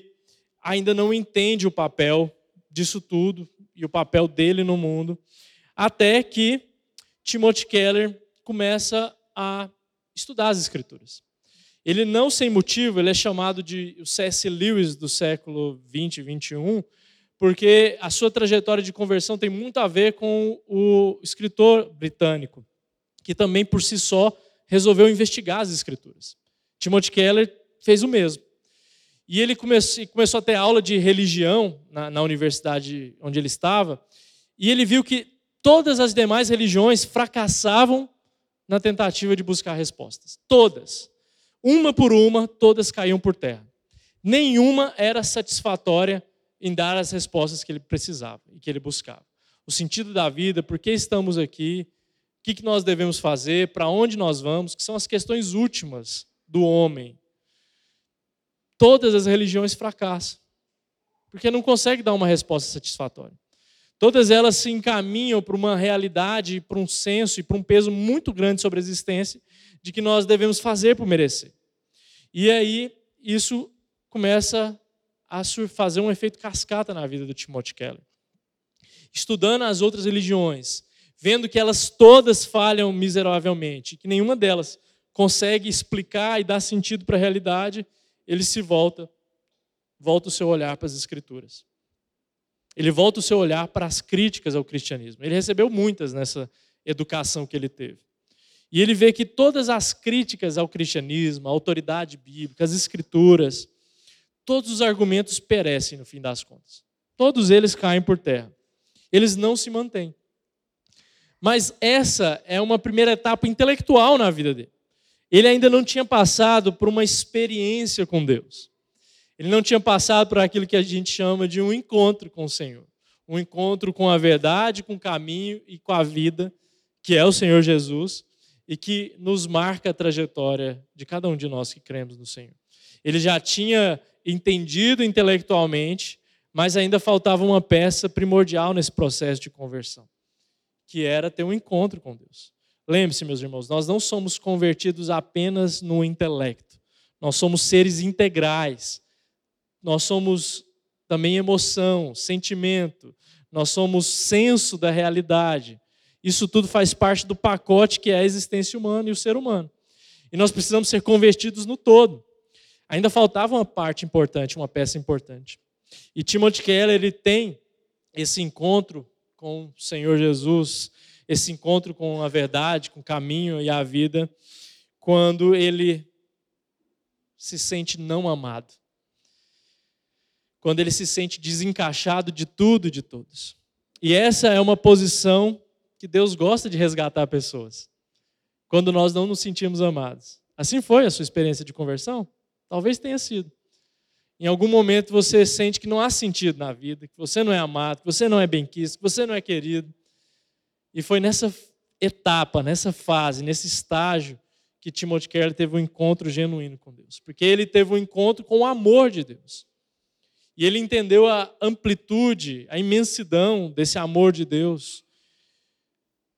ainda não entende o papel disso tudo e o papel dele no mundo, até que Timothy Keller começa a estudar as Escrituras. Ele não sem motivo, ele é chamado de o C.S. Lewis do século 20 e 21, porque a sua trajetória de conversão tem muito a ver com o escritor britânico, que também por si só resolveu investigar as escrituras. Timothy Keller fez o mesmo. E ele começou, começou a ter aula de religião na, na universidade onde ele estava, e ele viu que todas as demais religiões fracassavam na tentativa de buscar respostas. Todas. Uma por uma, todas caíam por terra. Nenhuma era satisfatória em dar as respostas que ele precisava e que ele buscava. O sentido da vida, por que estamos aqui, o que nós devemos fazer, para onde nós vamos, que são as questões últimas do homem. Todas as religiões fracassam, porque não consegue dar uma resposta satisfatória. Todas elas se encaminham para uma realidade, para um senso e para um peso muito grande sobre a existência de que nós devemos fazer por merecer. E aí isso começa a fazer um efeito cascata na vida do Timothy Keller. Estudando as outras religiões, vendo que elas todas falham miseravelmente, que nenhuma delas consegue explicar e dar sentido para a realidade, ele se volta, volta o seu olhar para as escrituras. Ele volta o seu olhar para as críticas ao cristianismo. Ele recebeu muitas nessa educação que ele teve. E ele vê que todas as críticas ao cristianismo, à autoridade bíblica, às escrituras, todos os argumentos perecem no fim das contas. Todos eles caem por terra. Eles não se mantêm. Mas essa é uma primeira etapa intelectual na vida dele. Ele ainda não tinha passado por uma experiência com Deus. Ele não tinha passado por aquilo que a gente chama de um encontro com o Senhor. Um encontro com a verdade, com o caminho e com a vida, que é o Senhor Jesus e que nos marca a trajetória de cada um de nós que cremos no Senhor. Ele já tinha entendido intelectualmente, mas ainda faltava uma peça primordial nesse processo de conversão, que era ter um encontro com Deus. Lembre-se, meus irmãos, nós não somos convertidos apenas no intelecto. Nós somos seres integrais. Nós somos também emoção, sentimento. Nós somos senso da realidade. Isso tudo faz parte do pacote que é a existência humana e o ser humano. E nós precisamos ser convertidos no todo. Ainda faltava uma parte importante, uma peça importante. E Timothy Keller ele tem esse encontro com o Senhor Jesus, esse encontro com a verdade, com o caminho e a vida, quando ele se sente não amado. Quando ele se sente desencaixado de tudo e de todos. E essa é uma posição que Deus gosta de resgatar pessoas quando nós não nos sentimos amados. Assim foi a sua experiência de conversão? Talvez tenha sido. Em algum momento você sente que não há sentido na vida, que você não é amado, que você não é bem-quisto, que você não é querido. E foi nessa etapa, nessa fase, nesse estágio, que Timothy Keller teve um encontro genuíno com Deus. Porque ele teve um encontro com o amor de Deus. E ele entendeu a amplitude, a imensidão desse amor de Deus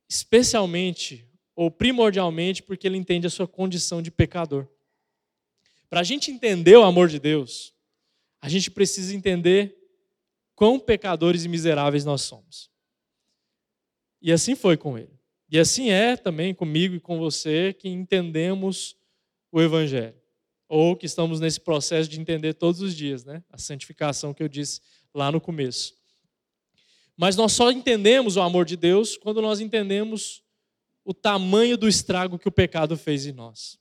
especialmente ou primordialmente porque ele entende a sua condição de pecador. Para a gente entender o amor de Deus, a gente precisa entender quão pecadores e miseráveis nós somos. E assim foi com ele. E assim é também comigo e com você que entendemos o Evangelho. Ou que estamos nesse processo de entender todos os dias, né? A santificação que eu disse lá no começo. Mas nós só entendemos o amor de Deus quando nós entendemos o tamanho do estrago que o pecado fez em nós.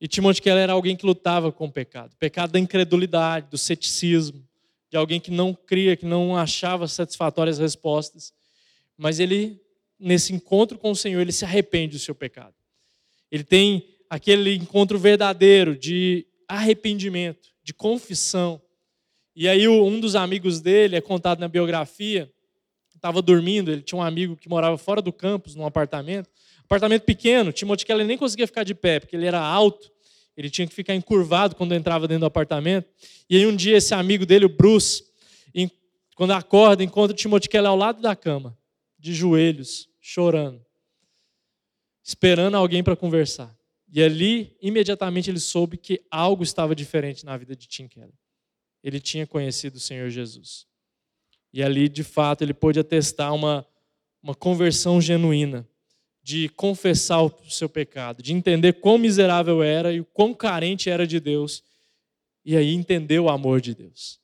E Timothy Keller era alguém que lutava com o pecado. Pecado da incredulidade, do ceticismo, de alguém que não cria, que não achava satisfatórias respostas. Mas ele, nesse encontro com o Senhor, ele se arrepende do seu pecado. Ele tem aquele encontro verdadeiro de arrependimento, de confissão, e aí um dos amigos dele, é contado na biografia, estava dormindo, ele tinha um amigo que morava fora do campus, num apartamento, apartamento pequeno, Timothy Keller nem conseguia ficar de pé, porque ele era alto, ele tinha que ficar encurvado quando entrava dentro do apartamento. E aí um dia esse amigo dele, o Bruce, quando acorda, encontra o Timothy Keller ao lado da cama, de joelhos, chorando, esperando alguém para conversar. E ali, imediatamente, ele soube que algo estava diferente na vida de Tim Keller ele tinha conhecido o Senhor Jesus. E ali, de fato, ele pôde atestar uma, uma conversão genuína, de confessar o seu pecado, de entender quão miserável era e o quão carente era de Deus, e aí entender o amor de Deus.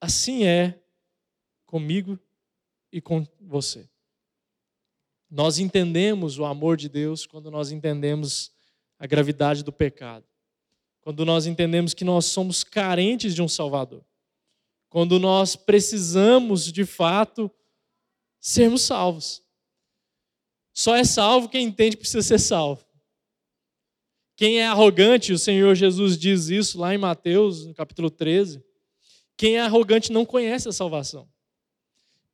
Assim é comigo e com você. Nós entendemos o amor de Deus quando nós entendemos a gravidade do pecado. Quando nós entendemos que nós somos carentes de um Salvador. Quando nós precisamos, de fato, sermos salvos. Só é salvo quem entende que precisa ser salvo. Quem é arrogante, o Senhor Jesus diz isso lá em Mateus, no capítulo 13. Quem é arrogante não conhece a salvação.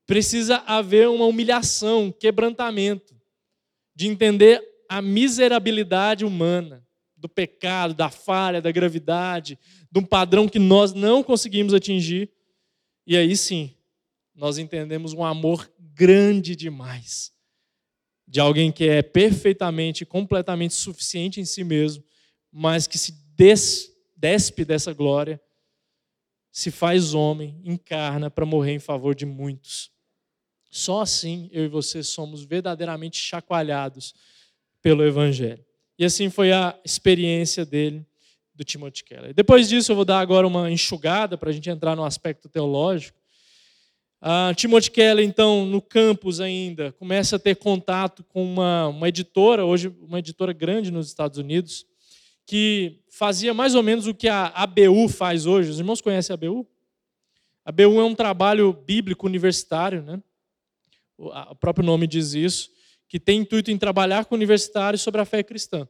Precisa haver uma humilhação, quebrantamento, de entender a miserabilidade humana, do pecado, da falha, da gravidade, de um padrão que nós não conseguimos atingir. E aí sim, nós entendemos um amor grande demais de alguém que é perfeitamente, completamente suficiente em si mesmo, mas que se des, despe dessa glória, se faz homem, encarna para morrer em favor de muitos. Só assim eu e você somos verdadeiramente chacoalhados pelo Evangelho. E assim foi a experiência dele, do Timothy Keller. Depois disso, eu vou dar agora uma enxugada para a gente entrar no aspecto teológico. Uh, Timothy Keller, então, no campus ainda, começa a ter contato com uma, uma editora, hoje uma editora grande nos Estados Unidos, que fazia mais ou menos o que a ABU faz hoje. Os irmãos conhecem a ABU? A ABU é um trabalho bíblico universitário, né? o próprio nome diz isso, que tem intuito em trabalhar com universitários sobre a fé cristã.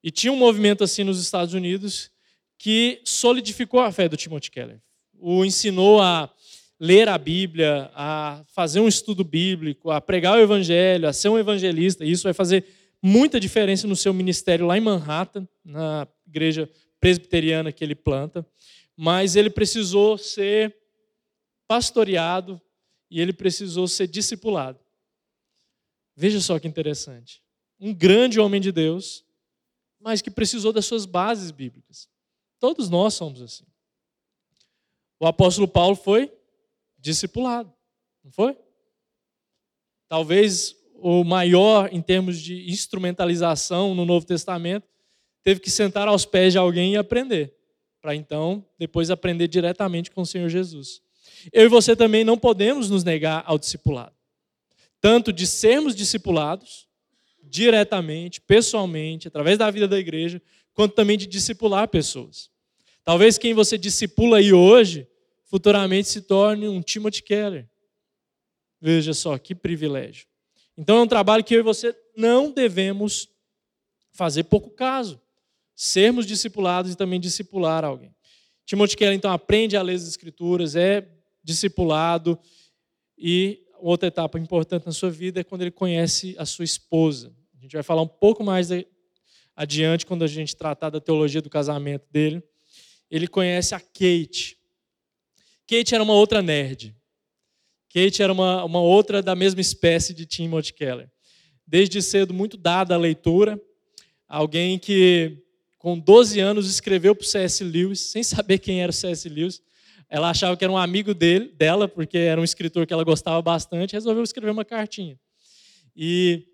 E tinha um movimento assim nos Estados Unidos que solidificou a fé do Timothy Keller. O ensinou a ler a Bíblia, a fazer um estudo bíblico, a pregar o evangelho, a ser um evangelista. Isso vai fazer muita diferença no seu ministério lá em Manhattan, na igreja presbiteriana que ele planta. Mas ele precisou ser pastoreado e ele precisou ser discipulado. Veja só que interessante. Um grande homem de Deus, mas que precisou das suas bases bíblicas. Todos nós somos assim. O apóstolo Paulo foi discipulado, não foi? Talvez o maior em termos de instrumentalização no Novo Testamento, teve que sentar aos pés de alguém e aprender, para então depois aprender diretamente com o Senhor Jesus eu e você também não podemos nos negar ao discipulado. Tanto de sermos discipulados, diretamente, pessoalmente, através da vida da igreja, quanto também de discipular pessoas. Talvez quem você discipula aí hoje, futuramente se torne um Timothy Keller. Veja só, que privilégio. Então é um trabalho que eu e você não devemos fazer pouco caso. Sermos discipulados e também discipular alguém. Timothy Keller, então, aprende a ler as Escrituras, é discipulado. E outra etapa importante na sua vida é quando ele conhece a sua esposa. A gente vai falar um pouco mais adiante, quando a gente tratar da teologia do casamento dele. Ele conhece a Kate. Kate era uma outra nerd. Kate era uma, uma outra da mesma espécie de Timothy Keller. Desde cedo, muito dada à leitura. Alguém que, com 12 anos, escreveu para o C.S. Lewis, sem saber quem era o C.S. Lewis, ela achava que era um amigo dele, dela, porque era um escritor que ela gostava bastante, resolveu escrever uma cartinha. E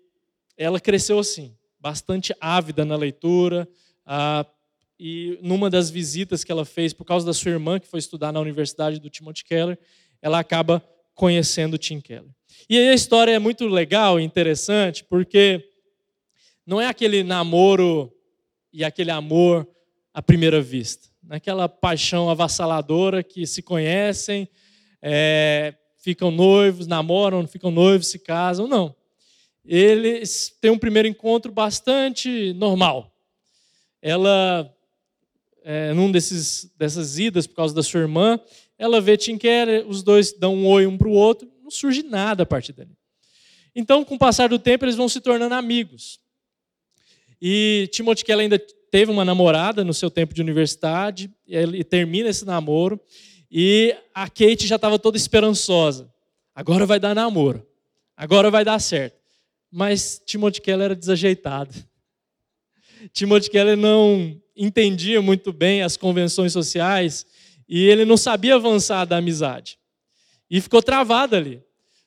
ela cresceu assim, bastante ávida na leitura. E numa das visitas que ela fez, por causa da sua irmã, que foi estudar na Universidade do Timothy Keller, ela acaba conhecendo Tim Keller. E aí a história é muito legal e interessante, porque não é aquele namoro e aquele amor à primeira vista naquela paixão avassaladora que se conhecem, é, ficam noivos, namoram, ficam noivos, se casam. Não. Eles têm um primeiro encontro bastante normal. Ela, é, num desses, dessas idas, por causa da sua irmã, ela vê Tim Keller, os dois dão um oi um para o outro, não surge nada a partir dali. Então, com o passar do tempo, eles vão se tornando amigos. E Timothy Keller ainda teve uma namorada no seu tempo de universidade, e ele termina esse namoro, e a Kate já estava toda esperançosa. Agora vai dar namoro, agora vai dar certo. Mas Timothy Keller era desajeitado. [laughs] Timothy Keller não entendia muito bem as convenções sociais e ele não sabia avançar da amizade. E ficou travado ali.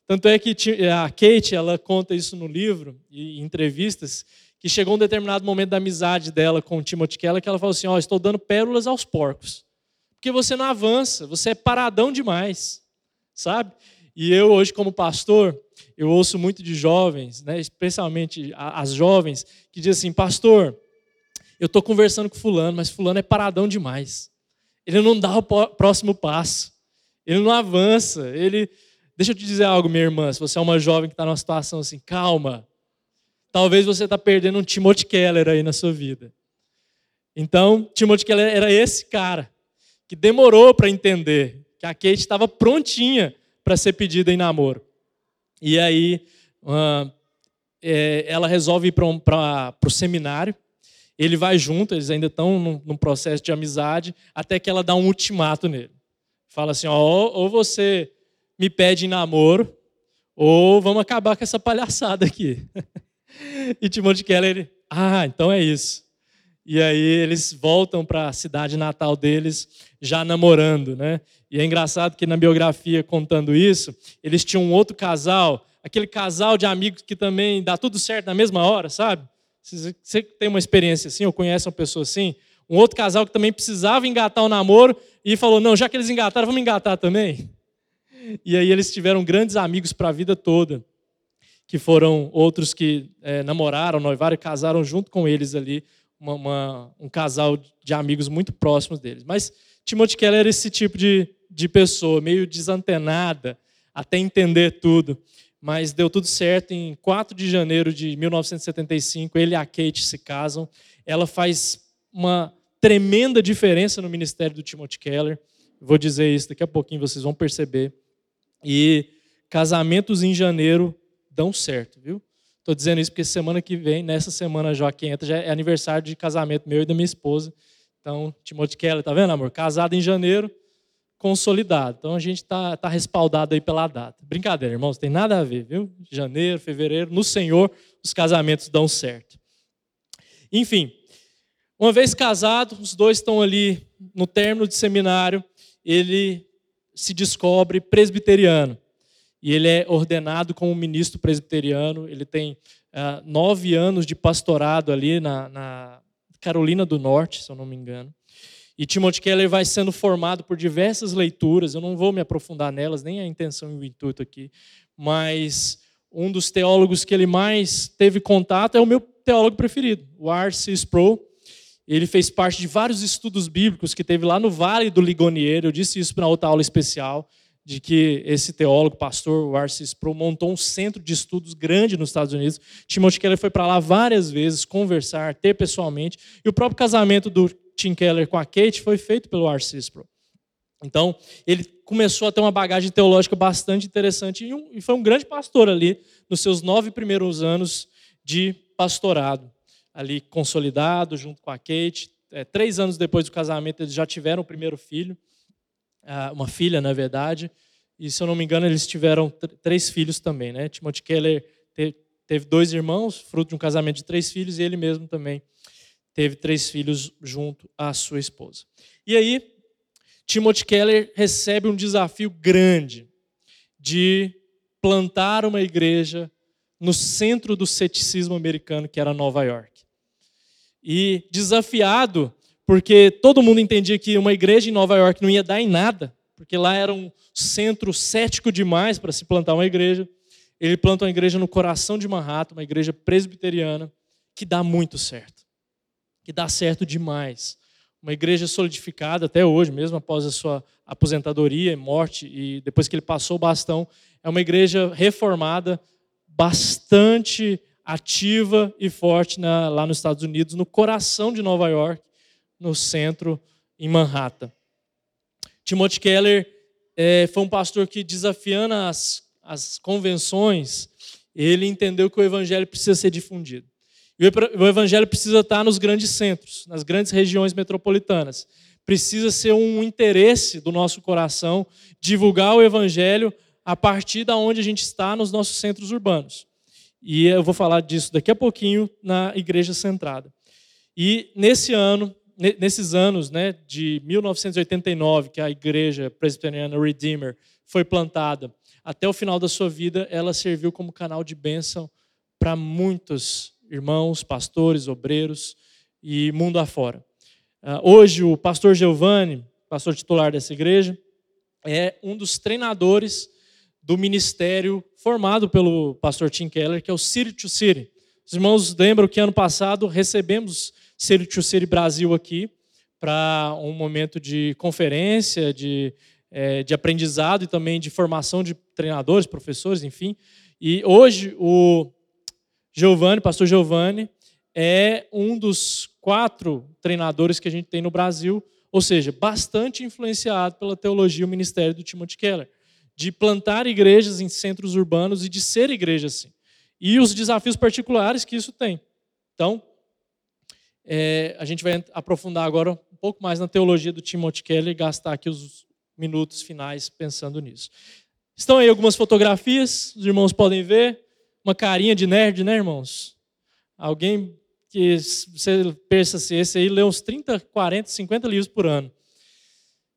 Tanto é que a Kate, ela conta isso no livro e em entrevistas, que chegou um determinado momento da amizade dela com o Timothy Keller que ela falou assim: "Ó, oh, estou dando pérolas aos porcos. Porque você não avança, você é paradão demais." Sabe? E eu hoje como pastor, eu ouço muito de jovens, né, especialmente as jovens, que dizem assim: "Pastor, eu estou conversando com fulano, mas fulano é paradão demais. Ele não dá o próximo passo. Ele não avança. Ele Deixa eu te dizer algo, minha irmã. Se você é uma jovem que está numa situação assim, calma. Talvez você está perdendo um Timothy Keller aí na sua vida. Então, Timothy Keller era esse cara que demorou para entender que a Kate estava prontinha para ser pedida em namoro. E aí, é, ela resolve ir para um, o seminário. Ele vai junto, eles ainda estão num, num, processo de amizade, até que ela dá um ultimato nele. Fala assim: ó, ou você me pede em namoro, ou vamos acabar com essa palhaçada aqui. [laughs] e Timothy Keller, ah, então é isso. E aí eles voltam para a cidade natal deles já namorando, né? E é engraçado que na biografia contando isso, eles tinham um outro casal, aquele casal de amigos que também dá tudo certo na mesma hora, sabe? Você tem uma experiência assim, ou conhece uma pessoa assim? Um outro casal que também precisava engatar o namoro e falou: não, já que eles engataram, vamos engatar também. E aí eles tiveram grandes amigos para a vida toda, que foram outros que é, namoraram, noivaram e casaram junto com eles ali, uma, uma, um casal de amigos muito próximos deles. Mas Timothy Keller era esse tipo de, de pessoa, meio desantenada, até entender tudo. Mas deu tudo certo. Em 4 de janeiro de 1975, ele e a Kate se casam. Ela faz uma tremenda diferença no ministério do Timothy Keller. Vou dizer isso daqui a pouquinho, vocês vão perceber. E casamentos em janeiro dão certo, viu? Estou dizendo isso porque semana que vem, nessa semana que entra, já é aniversário de casamento meu e da minha esposa. Então, Timothy Keller, tá vendo, amor? Casado em janeiro, consolidado. Então a gente está tá respaldado aí pela data. Brincadeira, irmãos, tem nada a ver, viu? Janeiro, fevereiro, no Senhor, os casamentos dão certo. Enfim, uma vez casado, os dois estão ali no término de seminário, ele se descobre presbiteriano. E ele é ordenado como ministro presbiteriano. Ele tem uh, nove anos de pastorado ali na, na, Carolina do Norte, se eu não me engano. E Timothy Keller vai sendo formado por diversas leituras. Eu não vou me aprofundar nelas, nem a intenção e o intuito aqui. Mas um dos teólogos que ele mais teve contato é o meu teólogo preferido, o R.C. Sproul ele fez parte de vários estudos bíblicos que teve lá no Vale do Ligonier. Eu disse isso na outra aula especial, de que esse teólogo, pastor o Arcis Pro, montou um centro de estudos grande nos Estados Unidos. Timothy Keller foi para lá várias vezes conversar, ter pessoalmente. E o próprio casamento do Tim Keller com a Kate foi feito pelo Arcis Pro. Então, ele começou a ter uma bagagem teológica bastante interessante e, um, e foi um grande pastor ali nos seus nove primeiros anos de pastorado ali consolidado junto com a Kate. É, três anos depois do casamento, eles já tiveram o primeiro filho, ah, uma filha, na verdade. E, se eu não me engano, eles tiveram três filhos também. Né? Timothy Keller teve dois irmãos, fruto de um casamento de três filhos, e ele mesmo também teve três filhos junto à sua esposa. E aí, Timothy Keller recebe um desafio grande de plantar uma igreja no centro do ceticismo americano, que era Nova York e desafiado, porque todo mundo entendia que uma igreja em Nova York não ia dar em nada, porque lá era um centro cético demais para se plantar uma igreja. Ele planta uma igreja no coração de Manhattan, uma igreja presbiteriana, que dá muito certo, que dá certo demais. Uma igreja solidificada até hoje, mesmo após a sua aposentadoria e morte, e depois que ele passou o bastão, é uma igreja reformada, bastante ativa e forte na, lá nos Estados Unidos, no coração de Nova York, no centro, em Manhattan. Timothy Keller é, foi um pastor que, desafiando as, as convenções, ele entendeu que o evangelho precisa ser difundido. E o evangelho precisa estar nos grandes centros, nas grandes regiões metropolitanas. Precisa ser um interesse do nosso coração divulgar o evangelho a partir da onde a gente está nos nossos centros urbanos. E eu vou falar disso daqui a pouquinho na Igreja Centrada. E nesse ano, nesses anos, né, de 1989, que a Igreja Presbiteriana Redeemer foi plantada, até o final da sua vida, ela serviu como canal de bênção para muitos irmãos, pastores, obreiros e mundo afora. Ah, hoje, o pastor Giovanni, pastor titular dessa igreja, é um dos treinadores do ministério formado pelo pastor Tim Keller, que é o City to City. Os irmãos lembram que ano passado recebemos City to City Brasil aqui para um momento de conferência, de, é, de aprendizado e também de formação de treinadores, professores, enfim. E hoje o Giovanni, pastor Giovanni, é um dos quatro treinadores que a gente tem no Brasil, ou seja, bastante influenciado pela teologia e o ministério do Timothy Keller de plantar igrejas em centros urbanos e de ser igreja assim. E os desafios particulares que isso tem. Então, é, a gente vai aprofundar agora um pouco mais na teologia do Timothy Keller e gastar aqui os minutos finais pensando nisso. Estão aí algumas fotografias, os irmãos podem ver. Uma carinha de nerd, né, irmãos? Alguém que você pensa assim, esse aí lê uns 30, 40, 50 livros por ano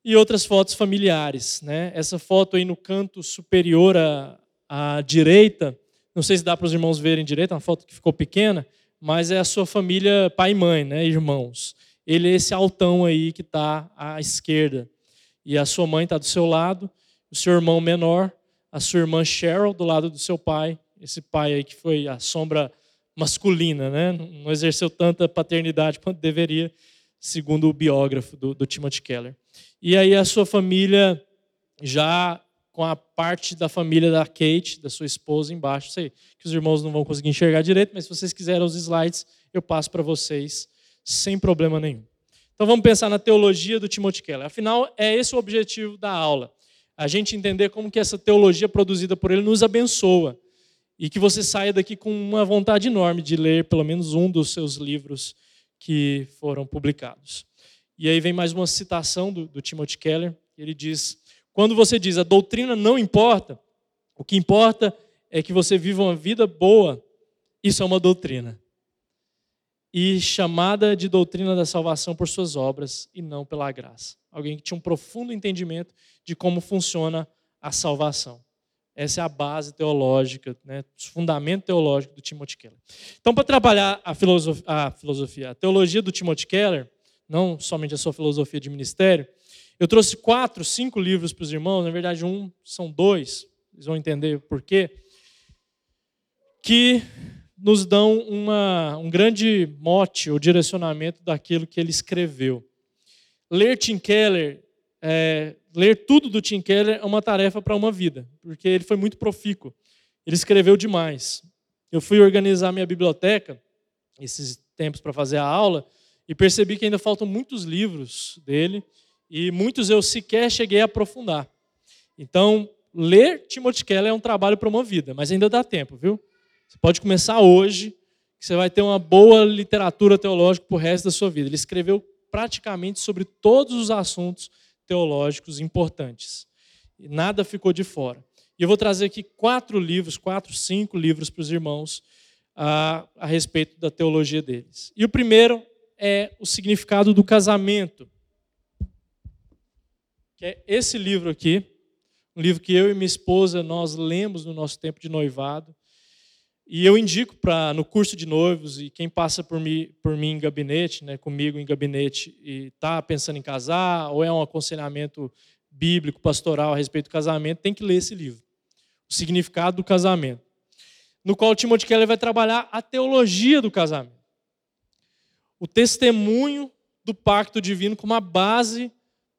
e outras fotos familiares. Né? Essa foto aí no canto superior à, à direita, não sei se dá para os irmãos verem direito, é uma foto que ficou pequena, mas é a sua família pai e mãe, né, irmãos. Ele é esse altão aí que está à esquerda. E a sua mãe está do seu lado, o seu irmão menor, a sua irmã Cheryl do lado do seu pai, esse pai aí que foi a sombra masculina, né? não exerceu tanta paternidade [laughs] quanto deveria, segundo o biógrafo do, do Timothy Keller. E aí a sua família já com a parte da família da Kate, da sua esposa, embaixo. Sei que os irmãos não vão conseguir enxergar direito, mas se vocês quiserem os slides, eu passo para vocês sem problema nenhum. Então vamos pensar na teologia do Timothy Keller. Afinal, é esse o objetivo da aula. A gente entender como que essa teologia produzida por ele nos abençoa. E que você saia daqui com uma vontade enorme de ler pelo menos um dos seus livros que foram publicados. E aí vem mais uma citação do, do Timothy Keller. Ele diz: Quando você diz a doutrina não importa, o que importa é que você viva uma vida boa, isso é uma doutrina. E chamada de doutrina da salvação por suas obras e não pela graça. Alguém que tinha um profundo entendimento de como funciona a salvação. Essa é a base teológica, né, o fundamento teológico do Timothy Keller. Então, para trabalhar a filosofia, a filosofia, a teologia do Timothy Keller, não somente a sua filosofia de ministério. Eu trouxe quatro, cinco livros para os irmãos, na verdade, um são dois, eles vão entender por quê, que nos dão uma, um grande mote ou direcionamento daquilo que ele escreveu. Ler Tim Keller, é, ler tudo do Tim Keller é uma tarefa para uma vida, porque ele foi muito profícuo. Ele escreveu demais. Eu fui organizar minha biblioteca esses tempos para fazer a aula e percebi que ainda faltam muitos livros dele e muitos eu sequer cheguei a aprofundar. Então, ler Timothy Keller é um trabalho para uma vida, mas ainda dá tempo, viu? Você pode começar hoje, que você vai ter uma boa literatura teológica para o resto da sua vida. Ele escreveu praticamente sobre todos os assuntos teológicos importantes. Nada ficou de fora. E eu vou trazer aqui quatro livros, quatro, cinco livros para os irmãos a, a respeito da teologia deles. E o primeiro é o significado do casamento. Que é esse livro aqui, um livro que eu e minha esposa nós lemos no nosso tempo de noivado. E eu indico para no curso de noivos e quem passa por mim, por mim em gabinete, né, comigo em gabinete e está pensando em casar ou é um aconselhamento bíblico, pastoral a respeito do casamento, tem que ler esse livro. O significado do casamento. No qual Timothy Keller vai trabalhar a teologia do casamento o testemunho do pacto divino como a base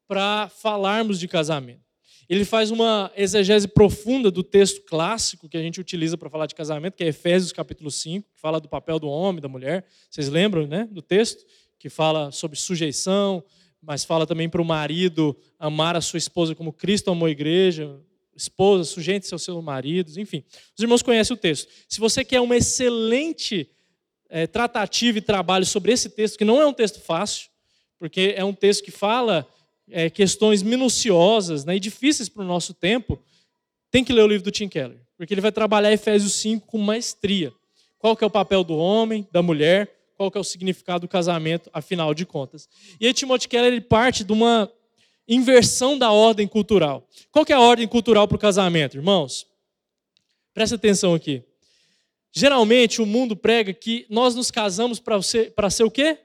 para falarmos de casamento. Ele faz uma exegese profunda do texto clássico que a gente utiliza para falar de casamento, que é Efésios capítulo 5, que fala do papel do homem, da mulher. Vocês lembram, né, do texto que fala sobre sujeição, mas fala também para o marido amar a sua esposa como Cristo amou a igreja, esposa, sujeite-se aos seus maridos, enfim. Os irmãos conhecem o texto. Se você quer uma excelente é, tratativa e trabalho sobre esse texto, que não é um texto fácil, porque é um texto que fala é, questões minuciosas né, e difíceis para o nosso tempo, tem que ler o livro do Tim Keller, porque ele vai trabalhar Efésios 5 com maestria. Qual que é o papel do homem, da mulher, qual que é o significado do casamento, afinal de contas. E aí Timothy Keller ele parte de uma inversão da ordem cultural. Qual que é a ordem cultural para o casamento, irmãos? Presta atenção aqui. Geralmente o mundo prega que nós nos casamos para ser, para ser o quê?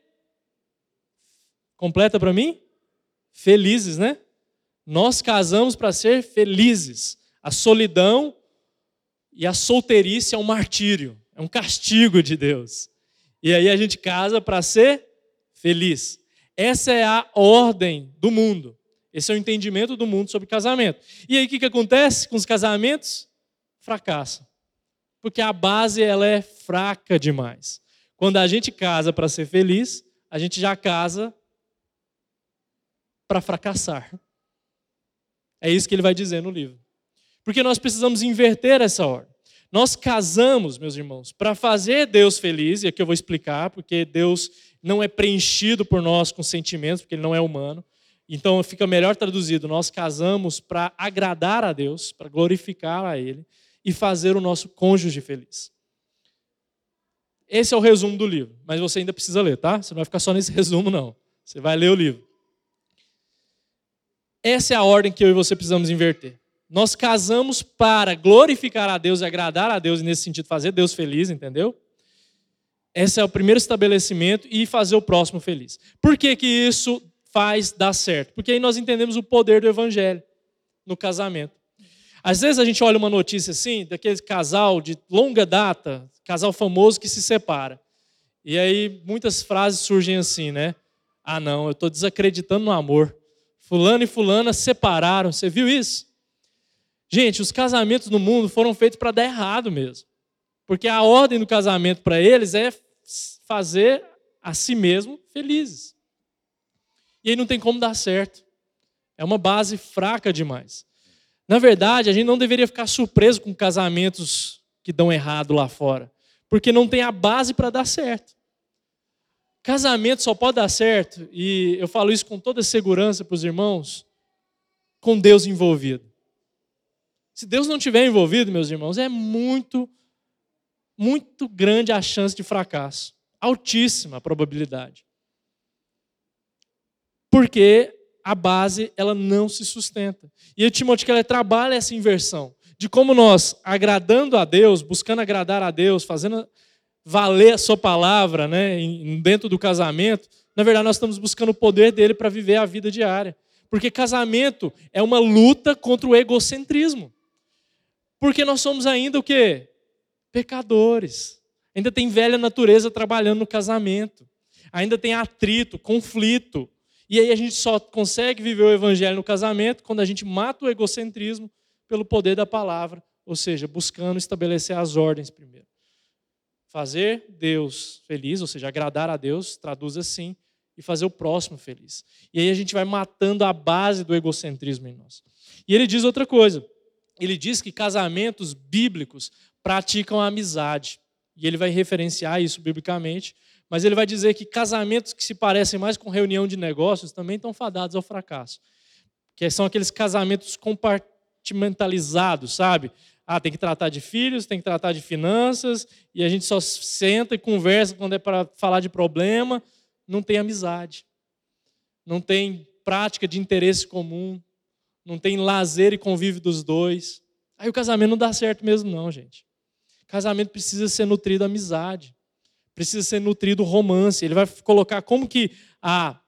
Completa para mim? Felizes, né? Nós casamos para ser felizes. A solidão e a solteirice é um martírio, é um castigo de Deus. E aí a gente casa para ser feliz. Essa é a ordem do mundo. Esse é o entendimento do mundo sobre casamento. E aí o que, que acontece com os casamentos? Fracassam. Porque a base ela é fraca demais. Quando a gente casa para ser feliz, a gente já casa para fracassar. É isso que ele vai dizer no livro. Porque nós precisamos inverter essa ordem. Nós casamos, meus irmãos, para fazer Deus feliz, e aqui eu vou explicar, porque Deus não é preenchido por nós com sentimentos, porque ele não é humano. Então fica melhor traduzido: nós casamos para agradar a Deus, para glorificar a Ele e fazer o nosso cônjuge feliz. Esse é o resumo do livro, mas você ainda precisa ler, tá? Você não vai ficar só nesse [laughs] resumo, não. Você vai ler o livro. Essa é a ordem que eu e você precisamos inverter. Nós casamos para glorificar a Deus e agradar a Deus, e nesse sentido fazer Deus feliz, entendeu? Esse é o primeiro estabelecimento e fazer o próximo feliz. Por que, que isso faz dar certo. Porque aí nós entendemos o poder do evangelho no casamento. Às vezes a gente olha uma notícia assim, daquele casal de longa data, casal famoso que se separa. E aí muitas frases surgem assim, né? Ah, não, eu estou desacreditando no amor. Fulano e fulana separaram. Você viu isso? Gente, os casamentos no mundo foram feitos para dar errado mesmo. Porque a ordem do casamento para eles é fazer a si mesmo felizes. E aí não tem como dar certo. É uma base fraca demais. Na verdade, a gente não deveria ficar surpreso com casamentos que dão errado lá fora, porque não tem a base para dar certo. Casamento só pode dar certo, e eu falo isso com toda segurança para os irmãos, com Deus envolvido. Se Deus não tiver envolvido, meus irmãos, é muito, muito grande a chance de fracasso. Altíssima a probabilidade porque a base ela não se sustenta. E o Timóteo Keller trabalha essa inversão de como nós, agradando a Deus, buscando agradar a Deus, fazendo valer a sua palavra, né, dentro do casamento, na verdade nós estamos buscando o poder dele para viver a vida diária. Porque casamento é uma luta contra o egocentrismo. Porque nós somos ainda o quê? Pecadores. Ainda tem velha natureza trabalhando no casamento. Ainda tem atrito, conflito, e aí a gente só consegue viver o evangelho no casamento quando a gente mata o egocentrismo pelo poder da palavra, ou seja, buscando estabelecer as ordens primeiro. Fazer Deus feliz, ou seja, agradar a Deus, traduz assim, e fazer o próximo feliz. E aí a gente vai matando a base do egocentrismo em nós. E ele diz outra coisa. Ele diz que casamentos bíblicos praticam a amizade. E ele vai referenciar isso biblicamente mas ele vai dizer que casamentos que se parecem mais com reunião de negócios também estão fadados ao fracasso. Que são aqueles casamentos compartimentalizados, sabe? Ah, tem que tratar de filhos, tem que tratar de finanças, e a gente só senta e conversa quando é para falar de problema. Não tem amizade. Não tem prática de interesse comum. Não tem lazer e convívio dos dois. Aí o casamento não dá certo mesmo, não, gente. Casamento precisa ser nutrido amizade precisa ser nutrido romance. Ele vai colocar como que a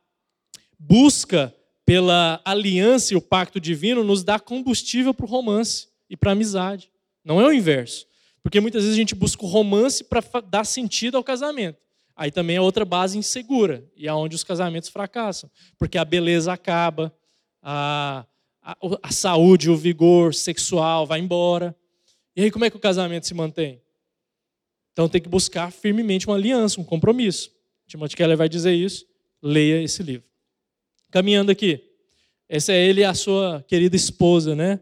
busca pela aliança e o pacto divino nos dá combustível para o romance e para amizade. Não é o inverso. Porque muitas vezes a gente busca o romance para dar sentido ao casamento. Aí também é outra base insegura, e é onde os casamentos fracassam. Porque a beleza acaba, a, a, a saúde, o vigor sexual vai embora. E aí como é que o casamento se mantém? Então tem que buscar firmemente uma aliança, um compromisso. Timothy Keller vai dizer isso. Leia esse livro. Caminhando aqui. Essa é ele e a sua querida esposa, né?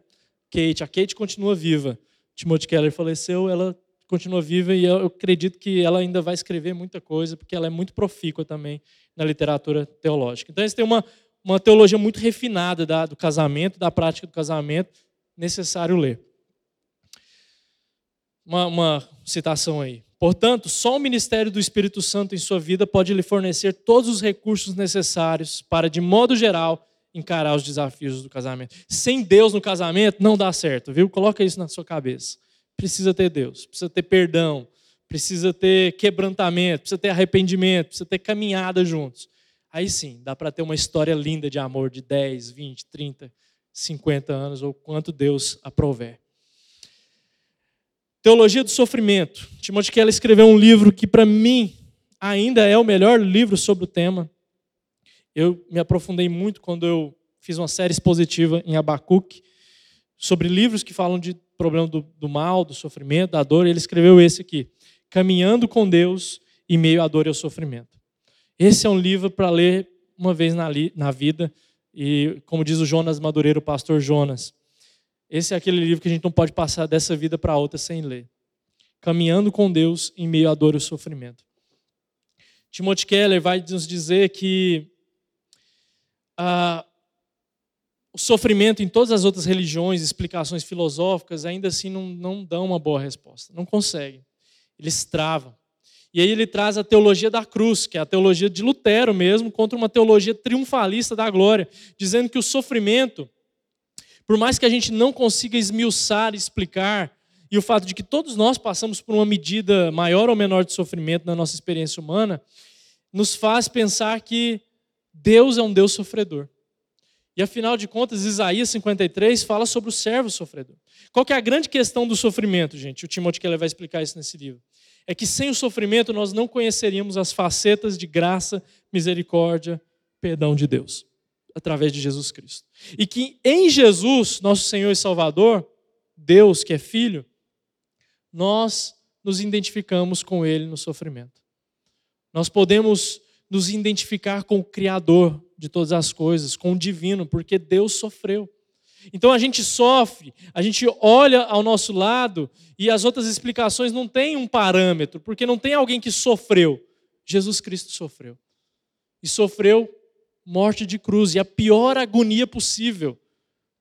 Kate. A Kate continua viva. Timothy Keller faleceu, ela continua viva e eu acredito que ela ainda vai escrever muita coisa, porque ela é muito profícua também na literatura teológica. Então, eles têm uma, uma teologia muito refinada da, do casamento, da prática do casamento, necessário ler uma, uma citação aí. Portanto, só o ministério do Espírito Santo em sua vida pode lhe fornecer todos os recursos necessários para, de modo geral, encarar os desafios do casamento. Sem Deus no casamento não dá certo, viu? Coloca isso na sua cabeça. Precisa ter Deus, precisa ter perdão, precisa ter quebrantamento, precisa ter arrependimento, precisa ter caminhada juntos. Aí sim, dá para ter uma história linda de amor de 10, 20, 30, 50 anos ou quanto Deus aprover. Teologia do Sofrimento. Timothy Keller escreveu um livro que, para mim, ainda é o melhor livro sobre o tema. Eu me aprofundei muito quando eu fiz uma série expositiva em Abacuque sobre livros que falam de problema do, do mal, do sofrimento, da dor. Ele escreveu esse aqui, Caminhando com Deus em meio à dor e ao sofrimento. Esse é um livro para ler uma vez na, na vida e, como diz o Jonas Madureiro, o pastor Jonas, esse é aquele livro que a gente não pode passar dessa vida para outra sem ler. Caminhando com Deus em meio à dor e ao sofrimento. Timothy Keller vai nos dizer que ah, o sofrimento em todas as outras religiões, explicações filosóficas, ainda assim não, não dão uma boa resposta. Não conseguem. Eles travam. E aí ele traz a teologia da cruz, que é a teologia de Lutero mesmo, contra uma teologia triunfalista da glória, dizendo que o sofrimento por mais que a gente não consiga esmiuçar, explicar, e o fato de que todos nós passamos por uma medida maior ou menor de sofrimento na nossa experiência humana, nos faz pensar que Deus é um Deus sofredor. E afinal de contas, Isaías 53 fala sobre o servo sofredor. Qual que é a grande questão do sofrimento, gente? O Timóteo Keller vai explicar isso nesse livro. É que sem o sofrimento nós não conheceríamos as facetas de graça, misericórdia, perdão de Deus através de Jesus Cristo. E que em Jesus, nosso Senhor e Salvador, Deus que é Filho, nós nos identificamos com Ele no sofrimento. Nós podemos nos identificar com o Criador de todas as coisas, com o Divino, porque Deus sofreu. Então a gente sofre, a gente olha ao nosso lado e as outras explicações não têm um parâmetro, porque não tem alguém que sofreu. Jesus Cristo sofreu. E sofreu morte de cruz e a pior agonia possível,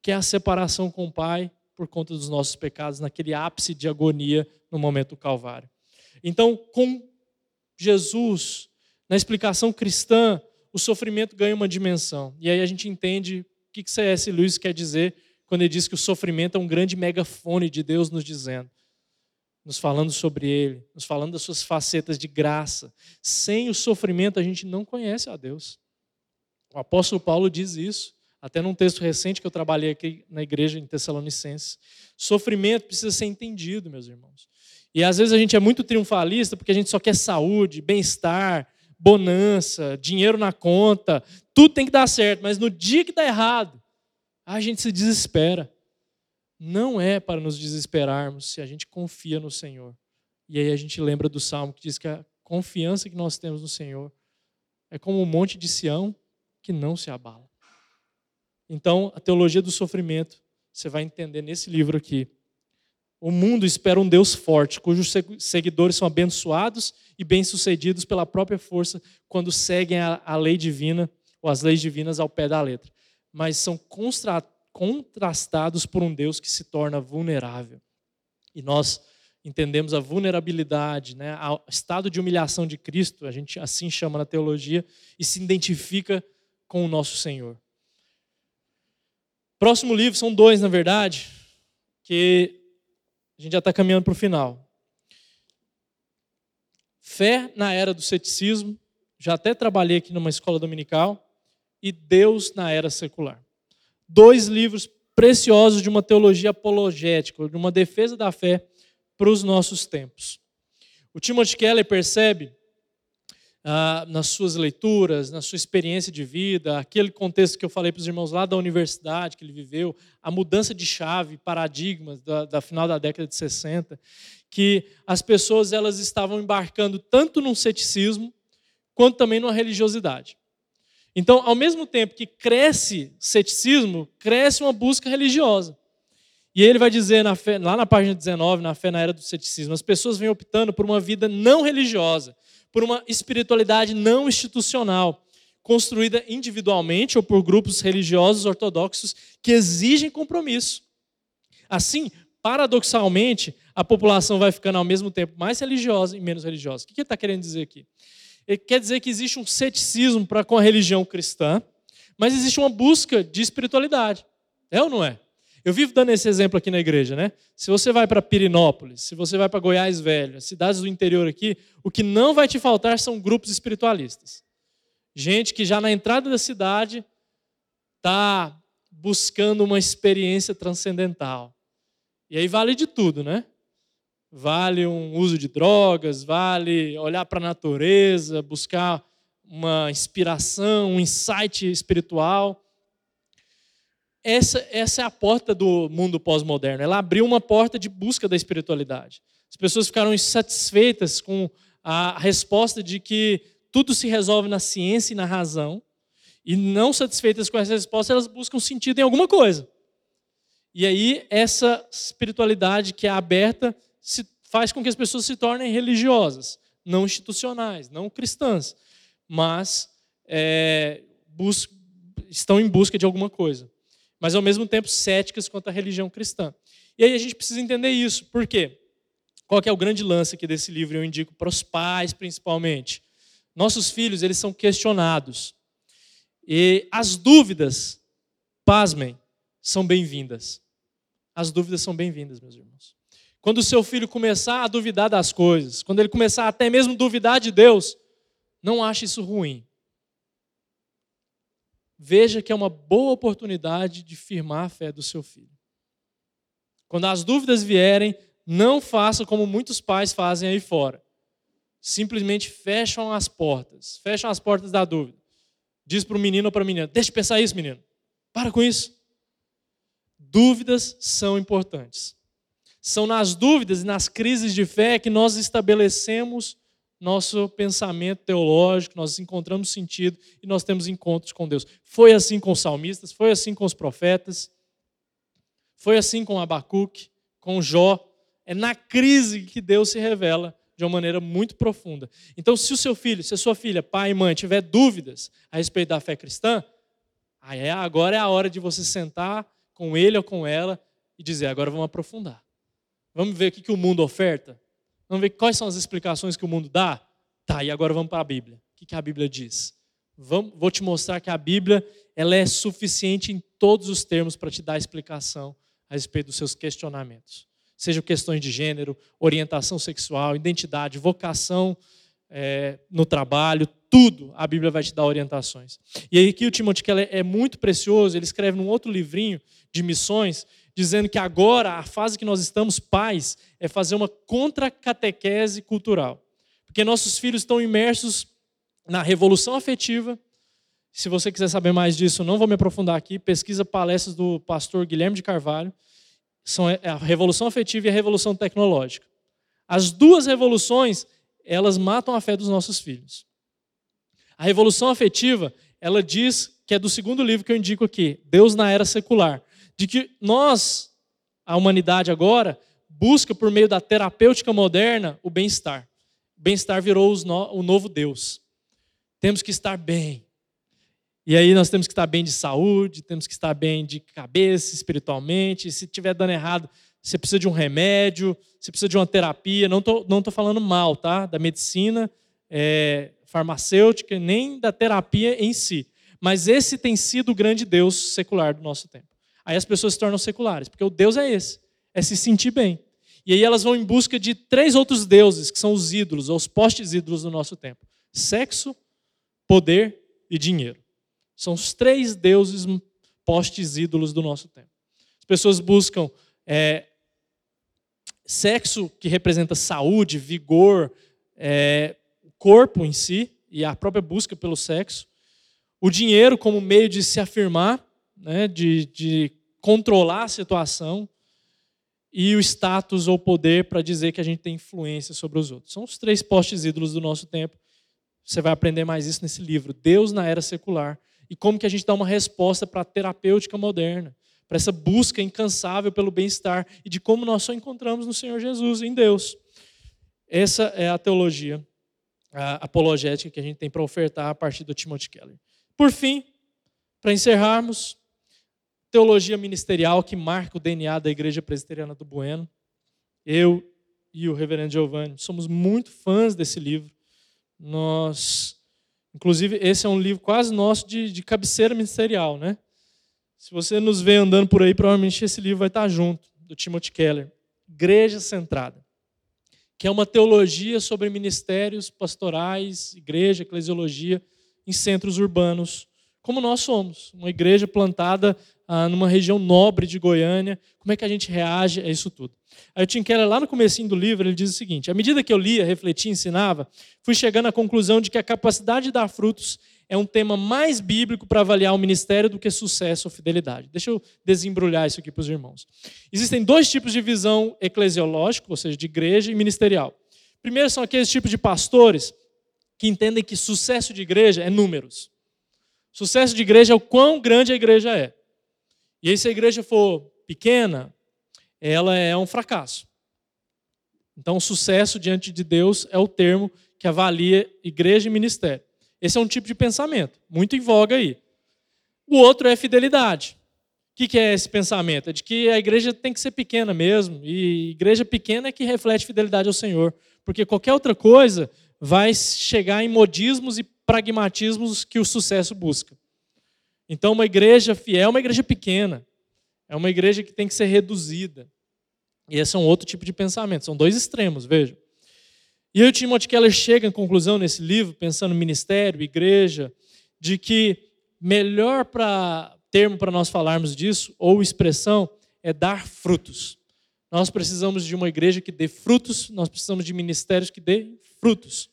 que é a separação com o Pai por conta dos nossos pecados, naquele ápice de agonia no momento do Calvário. Então, com Jesus, na explicação cristã, o sofrimento ganha uma dimensão. E aí a gente entende o que C.S. Lewis quer dizer quando ele diz que o sofrimento é um grande megafone de Deus nos dizendo, nos falando sobre Ele, nos falando das suas facetas de graça. Sem o sofrimento, a gente não conhece a Deus. O apóstolo Paulo diz isso, até num texto recente que eu trabalhei aqui na igreja em Tessalonicenses. Sofrimento precisa ser entendido, meus irmãos. E às vezes a gente é muito triunfalista porque a gente só quer saúde, bem-estar, bonança, dinheiro na conta, tudo tem que dar certo, mas no dia que dá errado, a gente se desespera. Não é para nos desesperarmos se a gente confia no Senhor. E aí a gente lembra do salmo que diz que a confiança que nós temos no Senhor é como um monte de Sião que não se abala. Então, a teologia do sofrimento, você vai entender nesse livro aqui. O mundo espera um Deus forte, cujos seguidores são abençoados e bem-sucedidos pela própria força quando seguem a, a, lei divina ou as leis divinas ao pé da letra. Mas são contrastados por um Deus que se torna vulnerável. E nós entendemos a vulnerabilidade, né, o estado de humilhação de Cristo, a gente assim chama na teologia, e se identifica com o nosso Senhor. Próximo livro, são dois, na verdade, que a gente já está caminhando para o final. Fé na era do ceticismo, já até trabalhei aqui numa escola dominical, e Deus na era secular. Dois livros preciosos de uma teologia apologética, de uma defesa da fé para os nossos tempos. O Timothy Keller percebe ah, nas suas leituras, na sua experiência de vida, aquele contexto que eu falei para os irmãos lá da universidade que ele viveu, a mudança de chave, paradigmas da, da final da década de 60, que as pessoas elas estavam embarcando tanto num ceticismo quanto também numa religiosidade. Então, ao mesmo tempo que cresce ceticismo, cresce uma busca religiosa. E ele vai dizer na fé, lá na página 19, na fé na era do ceticismo, as pessoas vêm optando por uma vida não religiosa, por uma espiritualidade não institucional, construída individualmente ou por grupos religiosos ortodoxos que exigem compromisso. Assim, paradoxalmente, a população vai ficando ao mesmo tempo mais religiosa e menos religiosa. O que ele está querendo dizer aqui? Ele quer dizer que existe um ceticismo para com a religião cristã, Mas existe uma busca de espiritualidade. É ou não é? Eu vivo dando esse exemplo aqui na igreja, né? Se você vai para Pirinópolis, se você vai para Goiás Velho, as cidades do interior aqui, o que não vai te faltar são grupos espiritualistas. Gente que já na entrada da cidade está buscando uma experiência transcendental. E aí vale de tudo, né? Vale um uso de drogas, vale olhar para a natureza, buscar uma inspiração, um insight espiritual essa, essa é a porta do mundo pós-moderno. Ela abriu uma porta de busca da espiritualidade. As pessoas ficaram insatisfeitas com a resposta de que tudo se resolve na ciência e na razão, e não satisfeitas com essa resposta, elas buscam sentido em alguma coisa. E aí, essa espiritualidade que é aberta faz com que as pessoas se tornem religiosas, não institucionais, não cristãs, mas é, estão em busca de alguma coisa mas ao mesmo tempo céticas quanto à religião cristã. E aí a gente precisa entender isso. Por quê? Qual é o grande lance aqui desse livro? Eu indico para os pais, principalmente. Nossos filhos, eles são questionados. E as dúvidas, pasmem, são bem-vindas. As dúvidas são bem-vindas, meus irmãos. Quando o seu filho começar a duvidar das coisas, quando ele começar até mesmo a duvidar de Deus, não ache isso ruim veja que é uma boa oportunidade de firmar a fé do seu filho. Quando as dúvidas vierem, não faça como muitos pais fazem aí fora. Simplesmente fecham as portas, fecham as portas da dúvida. Diz para o menino ou para a menina: Deixa de pensar isso, menino. Para com isso. Dúvidas são importantes. São nas dúvidas e nas crises de fé que nós estabelecemos nosso pensamento teológico, nós encontramos sentido e nós temos encontros com Deus. Foi assim com os salmistas, foi assim com os profetas, foi assim com Abacuque, com Jó. É na crise que Deus se revela de uma maneira muito profunda. Então, se o seu filho, se a sua filha, pai e mãe, tiver dúvidas a respeito da fé cristã, aí é, agora é a hora de você sentar com ele ou com ela e dizer: agora vamos aprofundar. Vamos ver o que o mundo oferta? Vamos ver quais são as explicações que o mundo dá? Tá, e agora vamos para a Bíblia. O que a Bíblia diz? Vamos, vou te mostrar que a Bíblia ela é suficiente em todos os termos para te dar explicação a respeito dos seus questionamentos. Sejam questões de gênero, orientação sexual, identidade, vocação é, no trabalho, tudo a Bíblia vai te dar orientações. E aí aqui o Timothy Keller é muito precioso, ele escreve num outro livrinho de missões, dizendo que agora a fase que nós estamos pais é fazer uma contra-catequese cultural. Porque nossos filhos estão imersos na revolução afetiva. Se você quiser saber mais disso, não vou me aprofundar aqui. Pesquisa palestras do pastor Guilherme de Carvalho. São é a revolução afetiva e a revolução tecnológica. As duas revoluções, elas matam a fé dos nossos filhos. A revolução afetiva, ela diz que é do segundo livro que eu indico aqui, Deus na Era Secular de que nós, a humanidade agora, busca por meio da terapêutica moderna o bem-estar. Bem-estar virou o novo Deus. Temos que estar bem. E aí nós temos que estar bem de saúde, temos que estar bem de cabeça, espiritualmente. Se estiver dando errado, você precisa de um remédio, você precisa de uma terapia. Não estou não tô falando mal, tá? Da medicina é, farmacêutica, nem da terapia em si. Mas esse tem sido o grande Deus secular do nosso tempo. Aí as pessoas se tornam seculares, porque o Deus é esse, é se sentir bem. E aí elas vão em busca de três outros deuses, que são os ídolos, ou os postes ídolos do nosso tempo: sexo, poder e dinheiro. São os três deuses postes ídolos do nosso tempo. As pessoas buscam é, sexo, que representa saúde, vigor, é, corpo em si, e a própria busca pelo sexo. O dinheiro como meio de se afirmar, né, de, de controlar a situação e o status ou poder para dizer que a gente tem influência sobre os outros. São os três postes ídolos do nosso tempo. Você vai aprender mais isso nesse livro, Deus na Era Secular, e como que a gente dá uma resposta para a terapêutica moderna, para essa busca incansável pelo bem-estar e de como nós só encontramos no Senhor Jesus, em Deus. Essa é a teologia a apologética que a gente tem para ofertar a partir do Timothy Keller. Por fim, para encerrarmos, teologia ministerial que marca o DNA da Igreja Presbiteriana do Bueno. Eu e o reverendo Giovanni somos muito fãs desse livro. Nós Inclusive, esse é um livro quase nosso de, de cabeceira ministerial, né? Se você nos vê andando por aí, provavelmente esse livro vai estar junto, do Timothy Keller. Igreja Centrada, que é uma teologia sobre ministérios pastorais, igreja, eclesiologia em centros urbanos, como nós somos, uma igreja plantada ah, numa região nobre de Goiânia. Como é que a gente reage a isso tudo? Aí o Tim Keller, lá no comecinho do livro, ele diz o seguinte, à medida que eu lia, refletia, ensinava, fui chegando à conclusão de que a capacidade de dar frutos é um tema mais bíblico para avaliar o ministério do que sucesso ou fidelidade. Deixa eu desembrulhar isso aqui para os irmãos. Existem dois tipos de visão eclesiológica, ou seja, de igreja e ministerial. Primeiro são aqueles tipos de pastores que entendem que sucesso de igreja é números. Sucesso de igreja é o quão grande a igreja é. E aí, se a igreja for pequena, ela é um fracasso. Então, sucesso diante de Deus é o termo que avalia igreja e ministério. Esse é um tipo de pensamento, muito em voga aí. O outro é fidelidade. O que é esse pensamento? É de que a igreja tem que ser pequena mesmo, e igreja pequena é que reflete fidelidade ao Senhor, porque qualquer outra coisa vai chegar em modismos e pragmatismos que o sucesso busca. Então, uma igreja fiel é uma igreja pequena, é uma igreja que tem que ser reduzida. E esse é um outro tipo de pensamento, são dois extremos, veja. E aí o Timothy Keller chega em conclusão nesse livro, pensando ministério, igreja, de que melhor para termo para nós falarmos disso, ou expressão, é dar frutos. Nós precisamos de uma igreja que dê frutos, nós precisamos de ministérios que dê frutos.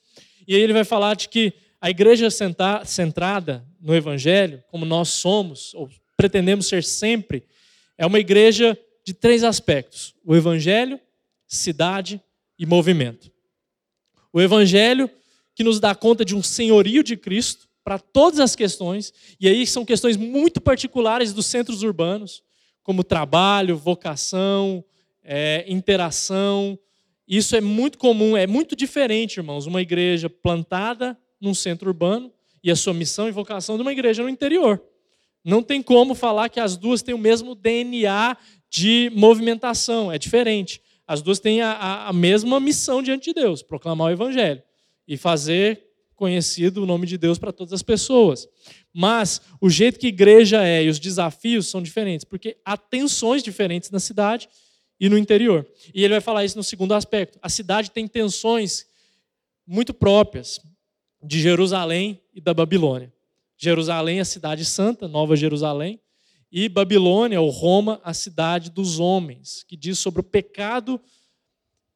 E aí ele vai falar de que a igreja centrada no Evangelho, como nós somos, ou pretendemos ser sempre, é uma igreja de três aspectos: o Evangelho, cidade e movimento. O Evangelho que nos dá conta de um senhorio de Cristo para todas as questões, e aí são questões muito particulares dos centros urbanos, como trabalho, vocação, é, interação. Isso é muito comum, é muito diferente, irmãos, uma igreja plantada num centro urbano e a sua missão e vocação de uma igreja no interior. Não tem como falar que as duas têm o mesmo DNA de movimentação, é diferente. As duas têm a, a, mesma missão diante de Deus, proclamar o evangelho e fazer conhecido o nome de Deus para todas as pessoas. Mas o jeito que igreja é e os desafios são diferentes, porque há tensões diferentes na cidade e no interior. E ele vai falar isso no segundo aspecto. A cidade tem tensões muito próprias de Jerusalém e da Babilônia. Jerusalém, a cidade santa, Nova Jerusalém, e Babilônia, ou Roma, a cidade dos homens, que diz sobre o pecado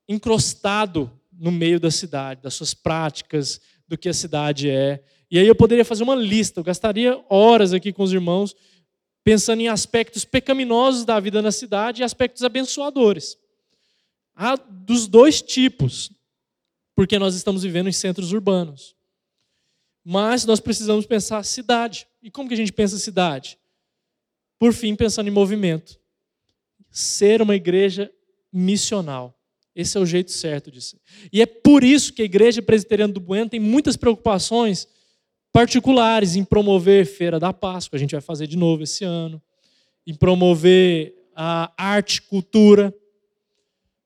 encrostado no meio da cidade, das suas práticas, do que a cidade é. E aí eu poderia fazer uma lista, eu gastaria horas aqui com os irmãos pensando em aspectos pecaminosos da vida na cidade e aspectos abençoadores. Há dos dois tipos, porque nós estamos vivendo em centros urbanos. Mas nós precisamos pensar cidade. E como que a gente pensa cidade? Por fim, pensando em movimento. Ser uma igreja missional. Esse é o jeito certo de ser. E é por isso que a Igreja Presbiteriana do Bueno tem muitas preocupações particulares em promover Feira da Páscoa, a gente vai fazer de novo esse ano, em promover a arte, cultura,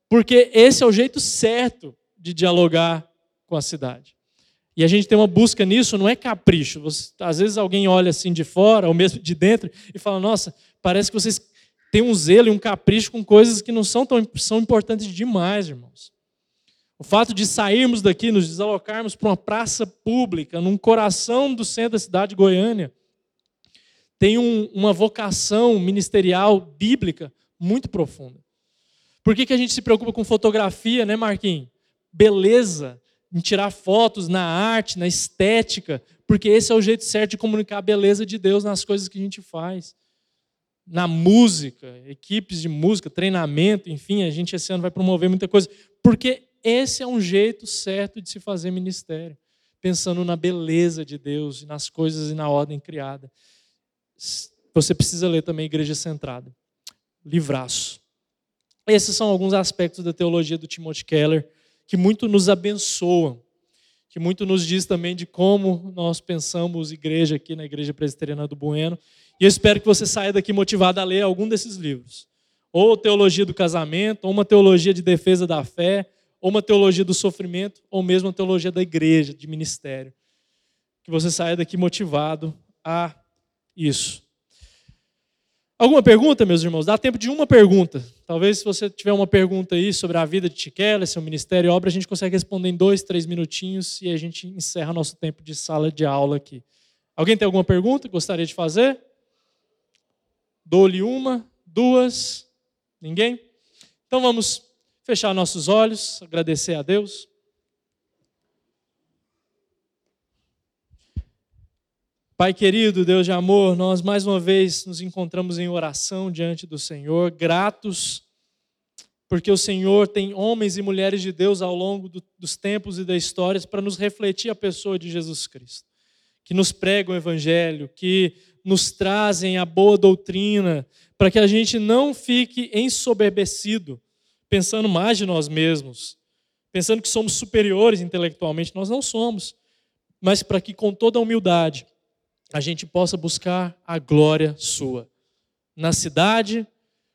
porque esse é o jeito certo de dialogar com a cidade. E a gente tem uma busca nisso, não é capricho. Você, às vezes alguém olha assim de fora, ou mesmo de dentro, e fala: Nossa, parece que vocês têm um zelo e um capricho com coisas que não são tão são importantes demais, irmãos. O fato de sairmos daqui, nos desalocarmos para uma praça pública, num coração do centro da cidade de Goiânia, tem um, uma vocação ministerial bíblica muito profunda. Por que, que a gente se preocupa com fotografia, né, Marquinhos? Beleza, em tirar fotos na arte, na estética, porque esse é o jeito certo de comunicar a beleza de Deus nas coisas que a gente faz. Na música, equipes de música, treinamento, enfim, a gente esse ano vai promover muita coisa, porque esse é um jeito certo de se fazer ministério, pensando na beleza de Deus, nas coisas e na ordem criada. Você precisa ler também Igreja Centrada. Livraço. Esses são alguns aspectos da teologia do Timothy Keller que muito nos abençoam, que muito nos diz também de como nós pensamos igreja aqui na Igreja Presbiteriana do Bueno. E eu espero que você saia daqui motivado a ler algum desses livros. Ou Teologia do Casamento, ou uma Teologia de Defesa da Fé, ou uma Teologia do Sofrimento, ou mesmo uma Teologia da Igreja, de Ministério. que você saia daqui motivado a isso. Alguma pergunta, meus irmãos? Dá tempo de uma pergunta. Talvez se você tiver uma pergunta aí sobre a vida de Tiquela, seu ministério e obra, a gente consegue responder em dois, três minutinhos e a gente encerra nosso tempo de sala de aula aqui. Alguém tem alguma pergunta que gostaria de fazer? Dou-lhe uma, duas. Ninguém? Então vamos fechar nossos olhos, agradecer a Deus. Pai querido, Deus de amor, nós mais uma vez nos encontramos em oração diante do Senhor, gratos, porque o Senhor tem homens e mulheres de Deus ao longo do, dos tempos e da história para nos refletir a pessoa de Jesus Cristo, que nos pregam o Evangelho, que nos trazem a boa doutrina, para que a gente não fique ensoberbecido, pensando mais de nós mesmos, pensando que somos superiores intelectualmente, nós não somos, mas para que com toda a humildade, a gente possa buscar a glória sua. Na cidade,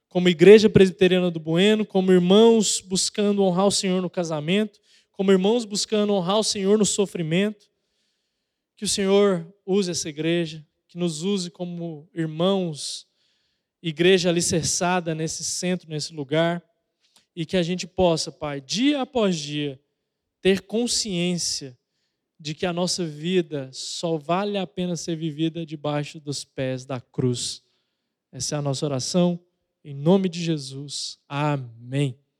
como igreja presbiteriana do Bueno, como irmãos buscando honrar o Senhor no casamento, como irmãos buscando honrar o Senhor no sofrimento. Que o Senhor use essa igreja, que nos use como irmãos, igreja alicerçada nesse centro, nesse lugar, e que a gente possa, Pai, dia após dia, ter consciência de que a nossa vida só vale a pena ser vivida debaixo dos pés da cruz. Essa é a nossa oração, em nome de Jesus. Amém.